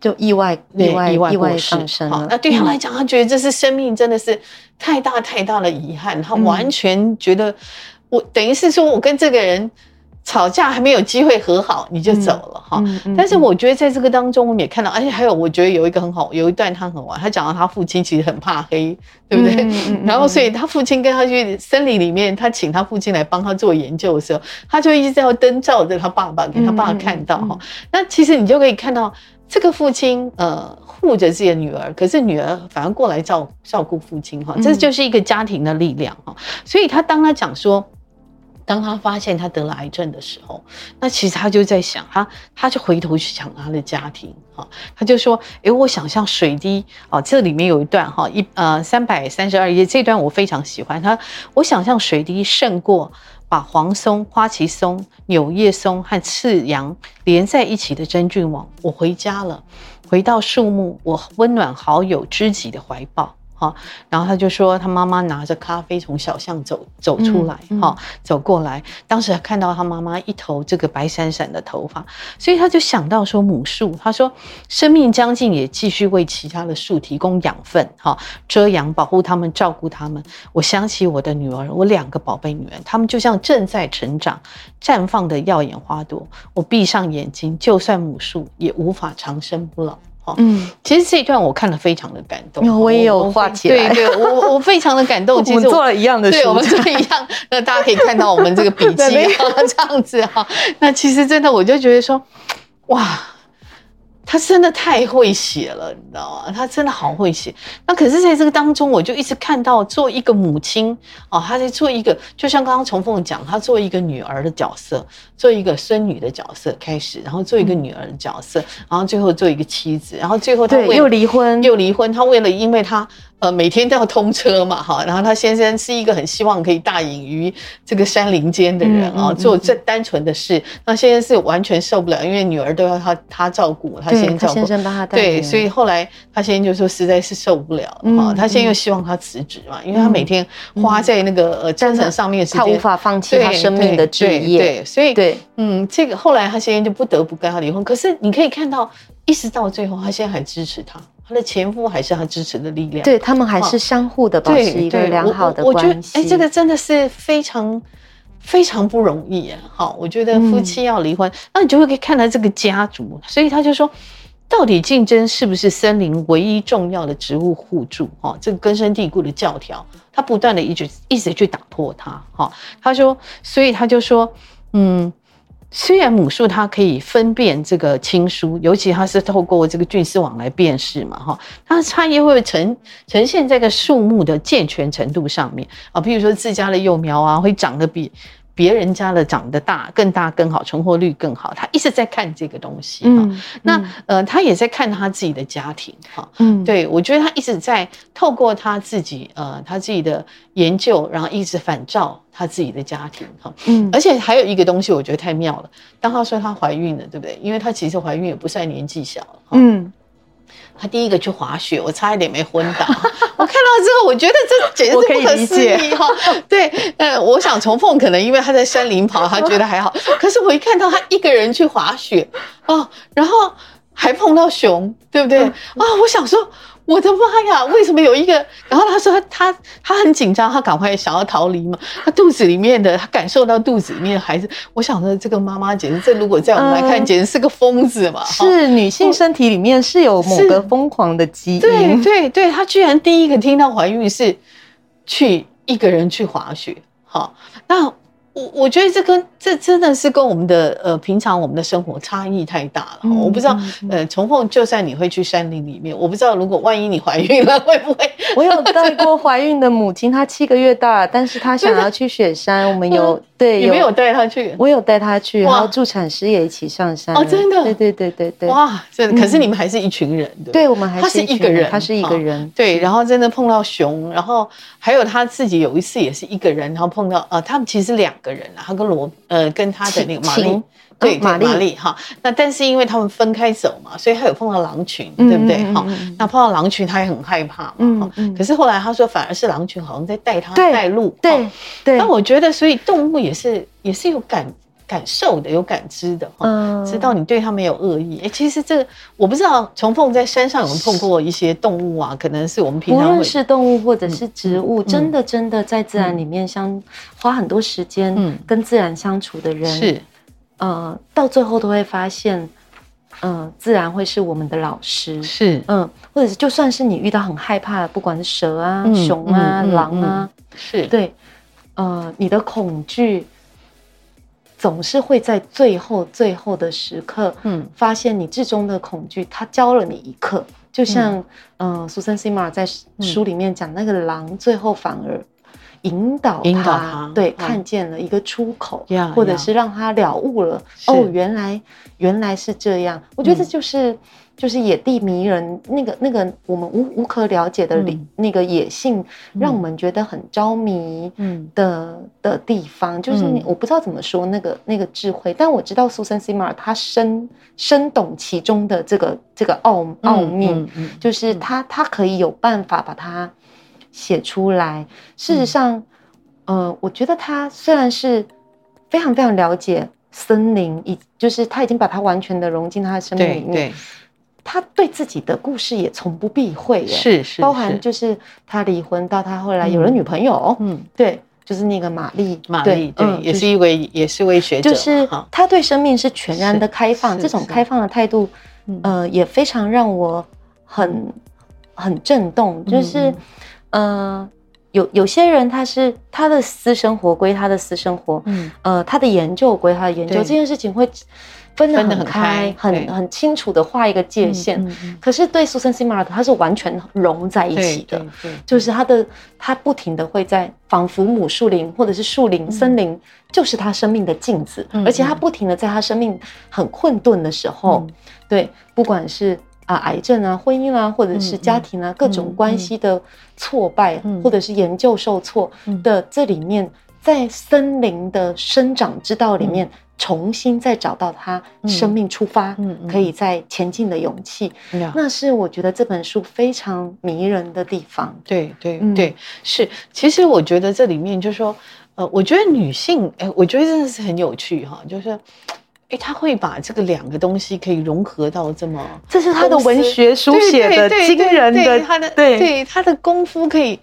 就意外意外意外上升了，好那对他嗯来讲，他觉得这是生命真的是太大太大的遗憾，他嗯。完全觉得我等于是说我跟这个人吵架还没有机会和好，你就走了哈。但是嗯我觉得在这个当中，我们也看到，而且还有我觉得有一个很好，有一段他很玩，他讲到他父亲其实很怕黑，对不对？然后所以他父亲跟他去森林里面，他请他父亲来帮他做研究的时候，他就一直要灯照着他爸爸，给他爸爸看到哈。那其实你就可以看到。这个父亲呃护着自己的女儿，可是女儿反而过来照照顾父亲哈，这就是一个家庭的力量哈。所以他当他讲说。当他发现他得了癌症的时候，那其实他就在想，他他就回头去想他的家庭，哈，他就说，诶，我想象水滴，哦，这里面有一段哈，一呃三百三十二页这段我非常喜欢，他我想象水滴胜过把黄松、花旗松、柳叶松和赤杨连在一起的真菌网。我回家了，回到树木，我温暖好友知己的怀抱。哈，然后他就说，他妈妈拿着咖啡从小巷走走出来，哈，走过来。当时看到他妈妈一头这个白闪闪的头发，所以他就想到说，母树，他说，生命将近，也继续为其他的树提供养分，哈，遮阳，保护他们，照顾他们。我想起我的女儿，我两个宝贝女儿，她们就像正在成长、绽放的耀眼花朵。我闭上眼睛，就算母树也无法长生不老。嗯，其实这一段我看了非常的感动，我也有画起来。对对，我我非常的感动。其实做了一样的，对，我们做一样。那大家可以看到我们这个笔记 这样子哈。那其实真的，我就觉得说，哇。他真的太会写了，你知道吗？他真的好会写。那可是在这个当中，我就一直看到做一个母亲哦，他在做一个，就像刚刚重凤讲，他做一个女儿的角色，做一个孙女的角色开始，然后做一个女儿的角色，然后最后做一个妻子，然后最后他又离婚，又离婚。他为了，因为他。呃，每天都要通车嘛，哈，然后他先生是一个很希望可以大隐于这个山林间的人啊，做这单纯的事。那先生是完全受不了，因为女儿都要他他照顾，他先照顾，先生帮他带。对，所以后来他先生就说实在是受不了，哈，他现在又希望他辞职嘛，因为他每天花在那个呃战场上面时间，他无法放弃他生命的职业，对，所以对，嗯，这个后来他先生就不得不跟他离婚。可是你可以看到，一直到最后，他现在还支持他。他的前夫还是他支持的力量，对他们还是相互的保持一个良好的关系。哎，这个真的是非常非常不容易啊！好，我觉得夫妻要离婚，那你就会可以看到这个家族。所以他就说，到底竞争是不是森林唯一重要的植物互助？哈，这个根深蒂固的教条，他不断的一直一直去打破它。哈，他说，所以他就说，嗯。虽然母树它可以分辨这个亲疏，尤其它是透过这个菌丝网来辨识嘛，哈，它的差异会呈呈现在个树木的健全程度上面啊，比如说自家的幼苗啊，会长得比。别人家的长得大更大更好，存活率更好。他一直在看这个东西哈。那呃，他也在看他自己的家庭哈。嗯，对我觉得他一直在透过他自己呃他自己的研究，然后一直反照他自己的家庭哈。嗯，而且还有一个东西，我觉得太妙了。当他说她怀孕了，对不对？因为她其实怀孕也不算年纪小了。嗯。他第一个去滑雪，我差一点没昏倒。我看到之后，我觉得这简直是不可思议哈。对，呃，我想重凤可能因为他在山林跑，他觉得还好。可是我一看到他一个人去滑雪哦，然后还碰到熊，对不对啊？我想说。我的妈呀！为什么有一个？然后他说他他很紧张，他赶快想要逃离嘛。他肚子里面的，他感受到肚子里面的孩子。我想着，这个妈妈简直，这如果在我们来看，简直是个疯子嘛。是女性身体里面是有某个疯狂的基因。对对对，她居然第一个听到怀孕是去一个人去滑雪。好，那。我我觉得这跟这真的是跟我们的呃平常我们的生活差异太大了。我不知道呃，从凤就算你会去山林里面，我不知道如果万一你怀孕了会不会？我有带过怀孕的母亲，她七个月大，但是她想要去雪山，我们有对有没有带她去？我有带她去，然后助产师也一起上山。哦，真的？对对对对对。哇，这可是你们还是一群人的。对，我们还是一个人，他是一个人。对，然后真的碰到熊，然后还有他自己有一次也是一个人，然后碰到呃，他们其实两个人啊，他跟罗。呃，跟他的那个玛丽，对玛丽哈，那但是因为他们分开走嘛，所以他有碰到狼群，对不对？哈，那碰到狼群他也很害怕嘛。嗯可是后来他说，反而是狼群好像在带他带路。对对。那我觉得，所以动物也是也是有感。感受的有感知的嗯，知道你对他没有恶意。哎，其实这我不知道，重凤在山上有碰过一些动物啊，可能是我们平常无论是动物或者是植物，真的真的在自然里面相花很多时间跟自然相处的人，是。呃，到最后都会发现，嗯，自然会是我们的老师，是。嗯，或者是就算是你遇到很害怕的，不管是蛇啊、熊啊、狼啊，是。对，呃，你的恐惧。总是会在最后最后的时刻，嗯。发现你至终的恐惧，它教了你一课。就像，嗯、呃，苏珊·西马尔在书里面讲，那个狼最后反而引导引导他，对，嗯。看见了一个出口，呀或者是让他了悟了，哦，原来原来是这样。我觉得这嗯。就是、就是野地迷人那个那个我们无无可了解的理、嗯。那个野性，让嗯我们觉得很着迷。嗯。的的地方，就是我不知道怎么说那个那个智慧，但我知道苏珊·西马尔她深深懂其中的这个这个奥奥秘，就是她她可以有办法把它写出来。事实上，呃，我觉得他虽然是非常非常了解森林，以就是他已经把它完全的融进他的生命里面，对对。他对自己的故事也从不避讳耶，是是包含就是他离婚到他后来有了嗯。女朋友，嗯。对，就是那个玛丽，玛丽对也是也一位也是一位学者。就是他对生命是全然的开放，这种开放的态度，嗯。呃，也非常让我很很震动。就是，呃，有有些人他是他的私生活归他的私生活，嗯呃，他的研究归他的研究，这件事情会分得很很开开，很很清楚的画一个界限。嗯嗯嗯可是对苏珊·西马尔，他是完全融在一起的。就是他的，他不停的会在仿佛母树林或者是树林、森林，就是他生命的镜子，嗯而且他不停的在他生命很困顿的时候，嗯对，不管是啊癌症啊、婚姻啊，或者是家庭啊、各种关系的挫败，嗯。或者是研究受挫嗯。的这里面，在森林的生长之道里面。重新再找到他生命出发，嗯嗯。可以再前进的勇气，呀那是我觉得这本书非常迷人的地方。对对嗯。对，是。其实我觉得这里面就是说，呃，我觉得女性，哎，我觉得真的是很有趣哈，就是，哎，他会把这个两个东西可以融合到这么，这是他的文学书写的惊人的，他的对对他的功夫可以，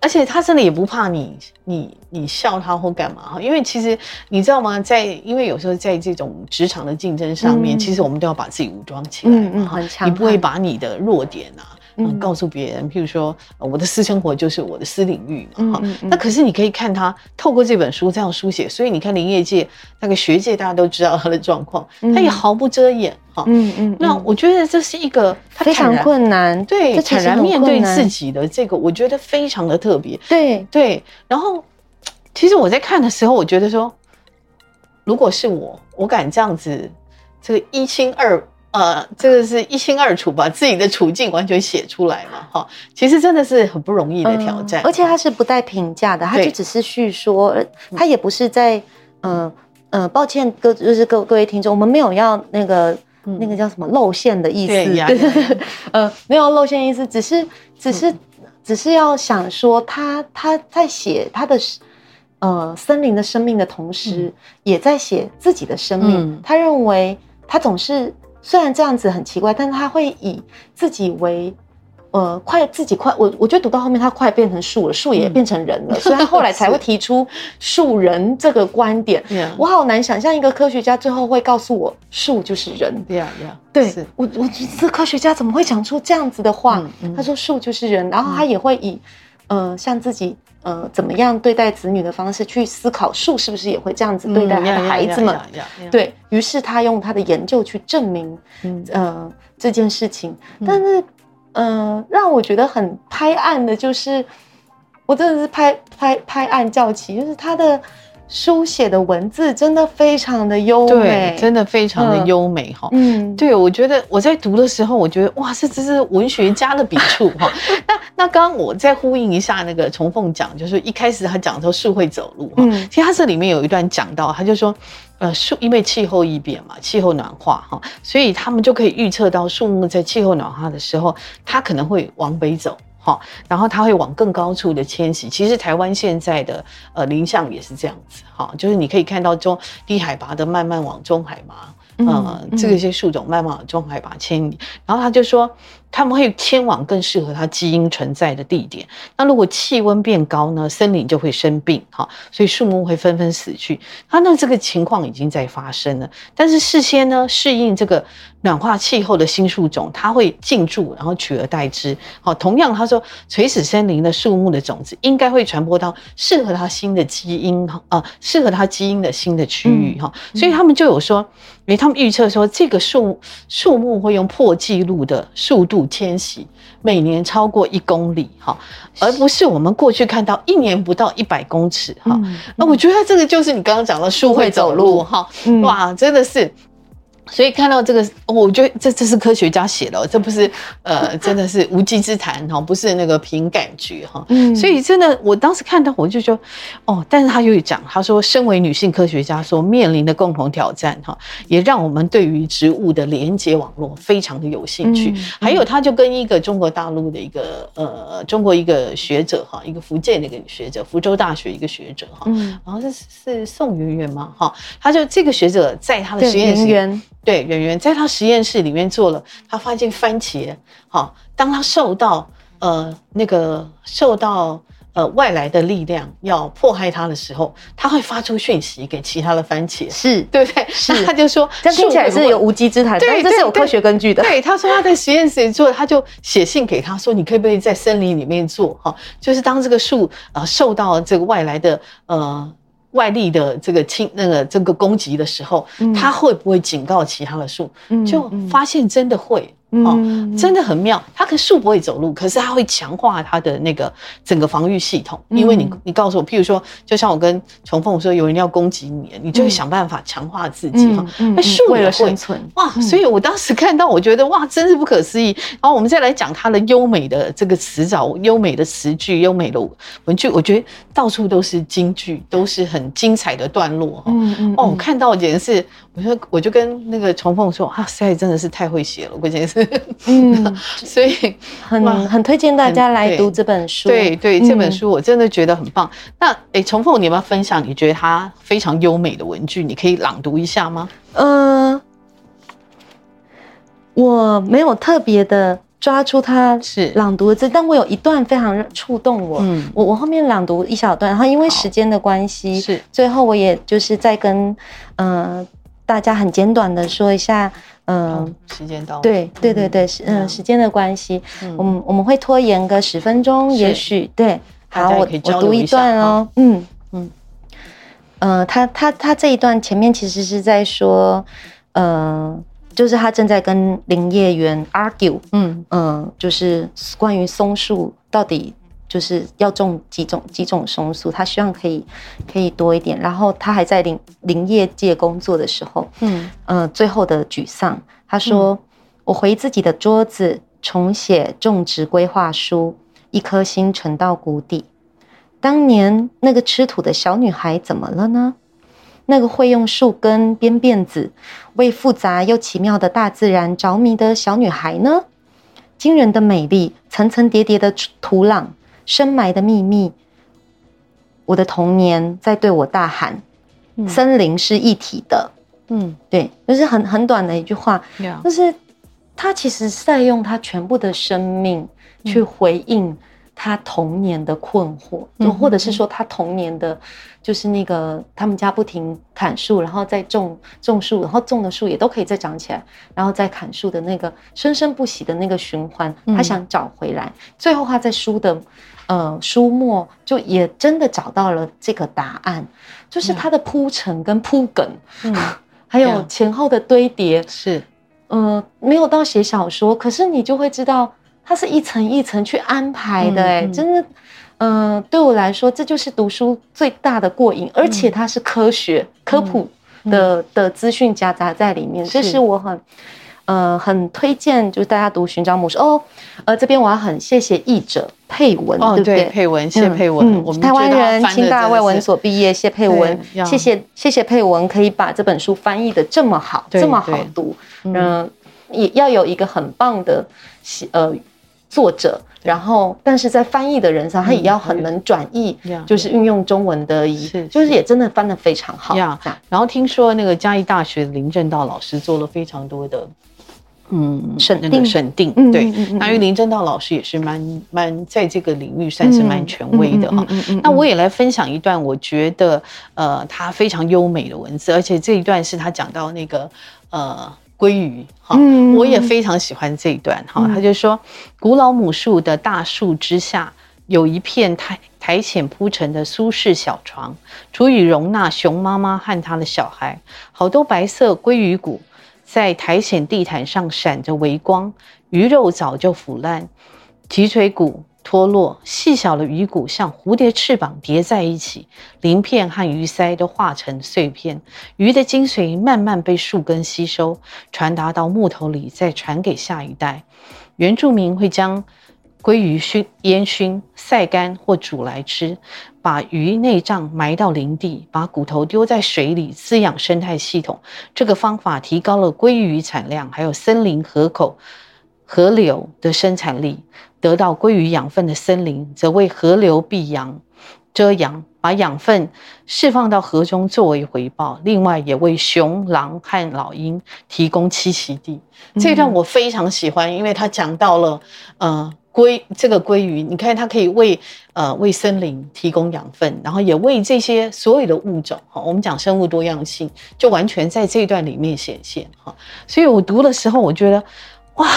而且他真的也不怕你你你笑他或干嘛哈，因为其实你知道吗，在因为有时候在这种职场的竞争上面，嗯其实我们都要把自己武装起来嗯嗯很强你不会把你的弱点啊。嗯，嗯告诉别人，譬如说，呃我的私生活就是我的私领域嘛，哈、嗯嗯嗯那可是你可以看他透过这本书这样书写，所以你看林业界那个学界大家都知道他的状况，他也嗯毫不遮掩哈。嗯嗯，嗯那我觉得这是一个他非常坦然困难，对，坦然面对自，己的这个，我觉得非常的特别。对，对，然后其实我在看的时候，我觉得说，如果是我，我敢这样子，这个一清二。呃，这个是一清二楚，把自己的处境完全写出来嘛，哈，其实真的是很不容易的挑战，嗯而且他是不带评价的，他就只是叙说，他也不是在，呃呃，抱歉各就是各各位听众，我们没有要那个。嗯那个叫什么露馅的意思？对呀 呃，没有露馅意思，只是只是、嗯只是要想说他他在写他的呃森林的生命的同时，也在写自己的生命。嗯他认为他总是虽然这样子很奇怪，但是他会以自己为。呃，快自己快，我我觉得读到后面，他快变成树了，树也嗯变成人了，所以他后来才会提出树人这个观点。我好难想象一个科学家最后会告诉我，树就是人。呀呀，对是我，我觉得这科学家怎么会讲出这样子的话？嗯嗯他说树就是人，然后他也会以，呃，像自己呃怎么样对待子女的方式去思考，树是不是也会这样子对待他的孩子们？对于是，他用他的研究去证明，嗯呃，这件事情。但是，呃，让我觉得很拍案的，就是我真的是拍拍拍案叫起，就是他的书写的文字真的非常的优对美，，真的非常的嗯优美哈。嗯，对，我觉得我在读的时候，我觉得哇，这这是文学家的笔触哈。那那刚刚我再呼应一下那个重凤讲，就是一开始他讲说树会走路哈，嗯其实他这里面有一段讲到，他就说，呃，树因为气候异变嘛，气候暖化哈，所以他们就可以预测到树木在气候暖化的时候，它可能会往北走。哈，然后它会往更高处的迁徙。其实台湾现在的呃林相也是这样子，哈，就是你可以看到中低海拔的慢慢往中海拔，呃，嗯这个些树种慢慢往中海拔迁移。然后他就说，他们会迁往更适合它基因存在的地点。那如果气温变高呢，森林就会生病，哈，所以树木会纷纷死去。它那这个情况已经在发生了，但是事先呢，适应这个暖化气候的新树种，它会进驻，然后取而代之。好，同样他说，垂死森林的树木的种子应该会传播到适合它新的基因，哈，啊，适合它基因的新的区域，哈，所以他们就有说。因为他们预测说，这个树树木会用破纪录的速度迁徙，每年超过一公里，哈，而不是我们过去看到一年不到一百公尺，哈。那我觉得这个就是你刚刚讲的树会走路，哈，哇，真的是。所以看到这个，我觉得这这是科学家写的，这不是呃，真的是无稽之谈哈，不是那个凭感觉哈。嗯。所以真的，我当时看到我就说，哦，但是他又讲，他说，身为女性科学家，所面临的共同挑战哈，也让我们对于植物的连接网络非常的有兴趣。还有，他就跟一个中国大陆的一个呃，中国一个学者哈，一个福建的一个学者，福州大学一个学者哈，嗯，然后是是宋媛媛嘛哈，他就这个学者在他的实验室。对，圆圆在他实验室里面做了，他发现番茄，好，当他受到呃那个受到呃外来的力量要迫害他的时候，他会发出讯息给其他的番茄，是对不对？是，他就说，这听起来是有无稽之谈，对，这是有科学根据的。对，他说他在实验室里做，他就写信给他说，你可以不可以在森林里面做？哈，就是当这个树呃受到这个外来的呃。外力的这个侵那个这个攻击的时候，它会不会警告其他的树？就发现真的会。哦，真的很妙。它可树不会走路，可是它会强化它的那个整个防御系统。因为你，你告诉我，譬如说，就像我跟重凤说，有人要攻击你，你就会想办法强化自己哈。那树为了生存哇，所以我当时看到，我觉得哇，真是不可思议。然后我们再来讲它的优美的这个词藻、优美的词句、优美的文句，我觉得到处都是金句，都是很精彩的段落。哦，我看到简直是，我说我就跟那个重凤说，啊，塞真的是太会写了，我简直是。嗯，所以很很推荐大家来读这本书。对对，这本书我真的觉得很棒。那哎，重凤，你要不要分享？你觉得它非常优美的文句，你可以朗读一下吗？呃，我没有特别的抓出它是朗读的字，但我有一段非常触动我。嗯，我我后面朗读一小段，然后因为时间的关系，是最后我也就是在跟嗯大家很简短的说一下。嗯，时间到。对对对对，时嗯时间的关系，我们我们会拖延个十分钟，也许对。好，我我读一段哦。嗯嗯，呃，他他他这一段前面其实是在说，呃，就是他正在跟林业员 argue，嗯嗯，就是关于松树到底。就是要种几种几种松树，他希望可以可以多一点。然后他还在林林业界工作的时候，嗯呃，最后的沮丧，他说：“我回自己的桌子，重写种植规划书，一颗心沉到谷底。当年那个吃土的小女孩怎么了呢？那个会用树根编辫子，为复杂又奇妙的大自然着迷的小女孩呢？惊人的美丽，层层叠叠的土壤。”深埋的秘密，我的童年在对我大喊：“森林是一体的。”嗯，对，就是很很短的一句话，就是他其实是在用他全部的生命去回应他童年的困惑，就或者是说他童年的，就是那个他们家不停砍树，然后再种种树，然后种的树也都可以再长起来，然后再砍树的那个生生不息的那个循环，他想找回来。最后他在书的。呃，书末就也真的找到了这个答案，就是它的铺陈跟铺梗，嗯，还有前后的堆叠，是，呃，没有到写小说，可是你就会知道，它是一层一层去安排的，哎，真的，呃，对我来说，这就是读书最大的过瘾，而且它是科学科普的的资讯夹杂在里面，这是我很。呃，很推荐，就是大家读《寻找母树》哦。呃，这边我要很谢谢译者佩文，对不对？佩文，谢佩文。我们台湾人，清大外文所毕业，谢佩文。谢谢谢谢佩文，可以把这本书翻译的这么好，这么好读。嗯，也要有一个很棒的呃作者，然后但是在翻译的人上，他也要很能转译，就是运用中文的，就是也真的翻的非常好。然后听说那个嘉义大学林正道老师做了非常多的。嗯审那个定审定，嗯对。那玉林正道老师也是蛮蛮在这个领域算是蛮权威的哈。那我也来分享一段，我觉得呃，他非常优美的文字，而且这一段是他讲到那个呃鲑鱼哈，嗯我也非常喜欢这一段哈。他就说，古老母树的大树之下，有一片苔苔藓铺成的舒适小床，足以容纳熊妈妈和她的小孩。好多白色鲑鱼骨在苔藓地毯上闪着微光，鱼肉早就腐烂，脊椎骨脱落，细小的鱼骨像蝴蝶翅膀叠在一起，鳞片和鱼鳃都化成碎片。鱼的精髓慢慢被树根吸收，传达到木头里，再传给下一代。原住民会将鲑鱼熏、烟熏、晒干或煮来吃，把鱼内脏埋到林地，把骨头丢在水里滋养生态系统。这个方法提高了鲑鱼产量，还有森林河口、河流的生产力。得到鲑鱼养分的森林，则为河流避阳、遮阳，把养分释放到河中作为回报。另外，也为熊、狼和老鹰提供栖息地。这段我非常喜欢，因为他讲到了呃鲑这个鲑鱼，你看它可以为呃为森林提供养分，然后也为这些所有的物种哈，我们讲生物多样性，就完全在这一段里面显现哈。所以我读的时候，我觉得哇。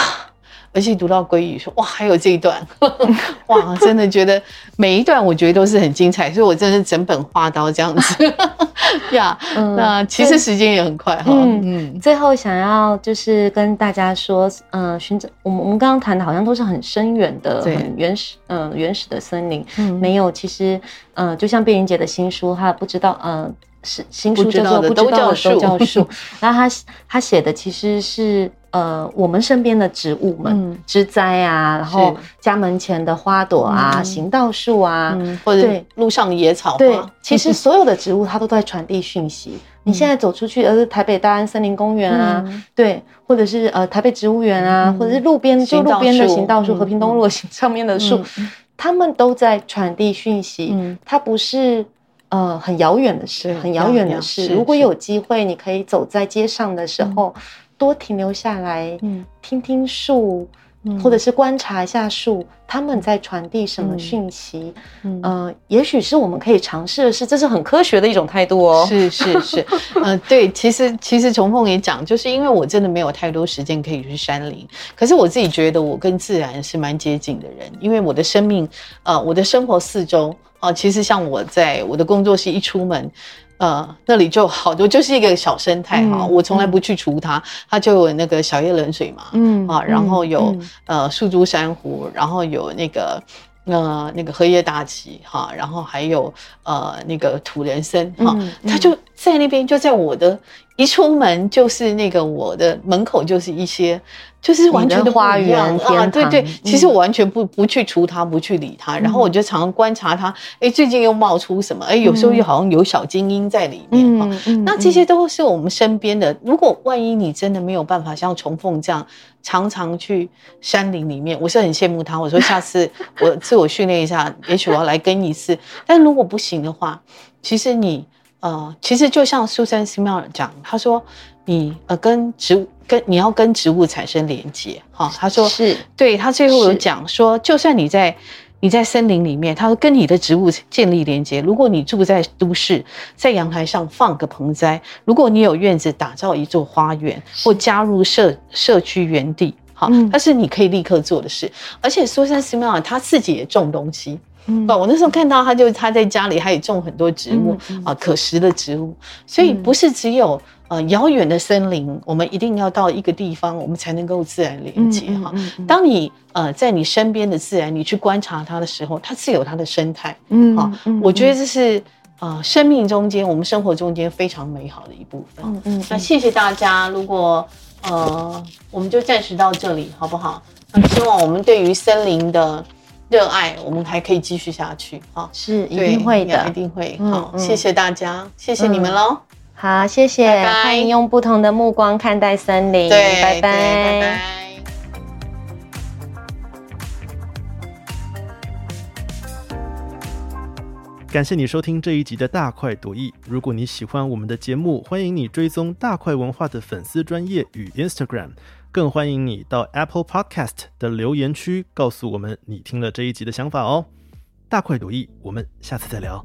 而且读到鲑鱼说哇，还有这一段，哇，真的觉得每一段我觉得都是很精彩，所以我真的是整本画刀这样子 呀。那其实时间也很快哈。嗯，嗯最后想要就是跟大家说，嗯，寻找我们我们刚刚谈的好像都是很深远的、很原始，嗯，原始的森林，没有。其实，嗯，就像贝云姐的新书，她不知道，嗯，是新书叫做《不知道的都叫树》，然后她她写的其实是。呃，我们身边的植物们，植栽啊，然后家门前的花朵啊，行道树啊，或者路上的野草，对，其实所有的植物它都在传递讯息。你现在走出去，而是台北大安森林公园啊，对，或者是呃台北植物园啊，或者是路边就路边的行道树，和平东路上面的树，它们都在传递讯息。它不是呃很遥远的事，很遥远的事。如果有机会，你可以走在街上的时候。多停留下来，嗯，听听树，或者是观察一下树，他们在传递什么讯息？嗯，呃，也许是我们可以尝试的是，这是很科学的一种态度哦。是 是是，呃，对，其实其实从凤也讲，就是因为我真的没有太多时间可以去山林，可是我自己觉得我跟自然是蛮接近的人，因为我的生命，呃，我的生活四周哦，其实像我在我的工作室一出门。呃，那里就好多，就是一个小生态哈。我从来不去除它，它就有那个小叶冷水嘛，嗯啊，然后有呃树珠珊瑚，然后有那个呃那个荷叶大戟哈，然后还有呃那个土人参哈，它就在那边，就在我的一出门就是那个我的门口就是一些。就是完全的花园啊，对对，其实我完全不不去除它，不去理它，然后我就常常观察它，哎，最近又冒出什么？哎，有时候又好像有小精英在里面哈。那这些都是我们身边的。如果万一你真的没有办法像重凤这样常常去山林里面，我是很羡慕他。我说下次我 自我训练一下，也许我要来跟一次。但如果不行的话，其实你呃，其实就像苏珊·斯缪尔讲，他说你呃跟植物。跟你要跟植物产生连接，哈，他说是对他最后有讲说，就算你在你在森林里面，他说跟你的植物建立连接。如果你住在都市，在阳台上放个盆栽，如果你有院子，打造一座花园，或加入社社区园地，好，那是你可以立刻做的事。而且苏珊·斯缪尔他自己也种东西，嗯，我那时候看到他就他在家里，他也种很多植物啊，可食的植物，所以不是只有。呃，遥远的森林，我们一定要到一个地方，我们才能够自然连接哈。当你呃在你身边的自然，你去观察它的时候，它自有它的生态，嗯啊，我觉得这是呃生命中间，我们生活中间非常美好的一部分。嗯嗯，那谢谢大家，如果呃我们就暂时到这里，好不好？那希望我们对于森林的热爱，我们还可以继续下去。哈，是一定会的，一定会。好，谢谢大家，谢谢你们喽。好，谢谢，欢迎用不同的目光看待森林。对，拜拜，拜拜。感谢你收听这一集的大快朵颐。如果你喜欢我们的节目，欢迎你追踪大块文化的粉丝专业与 Instagram。更欢迎你到 Apple Podcast 的留言区告诉我们你听了这一集的想法哦。大快朵颐，我们下次再聊。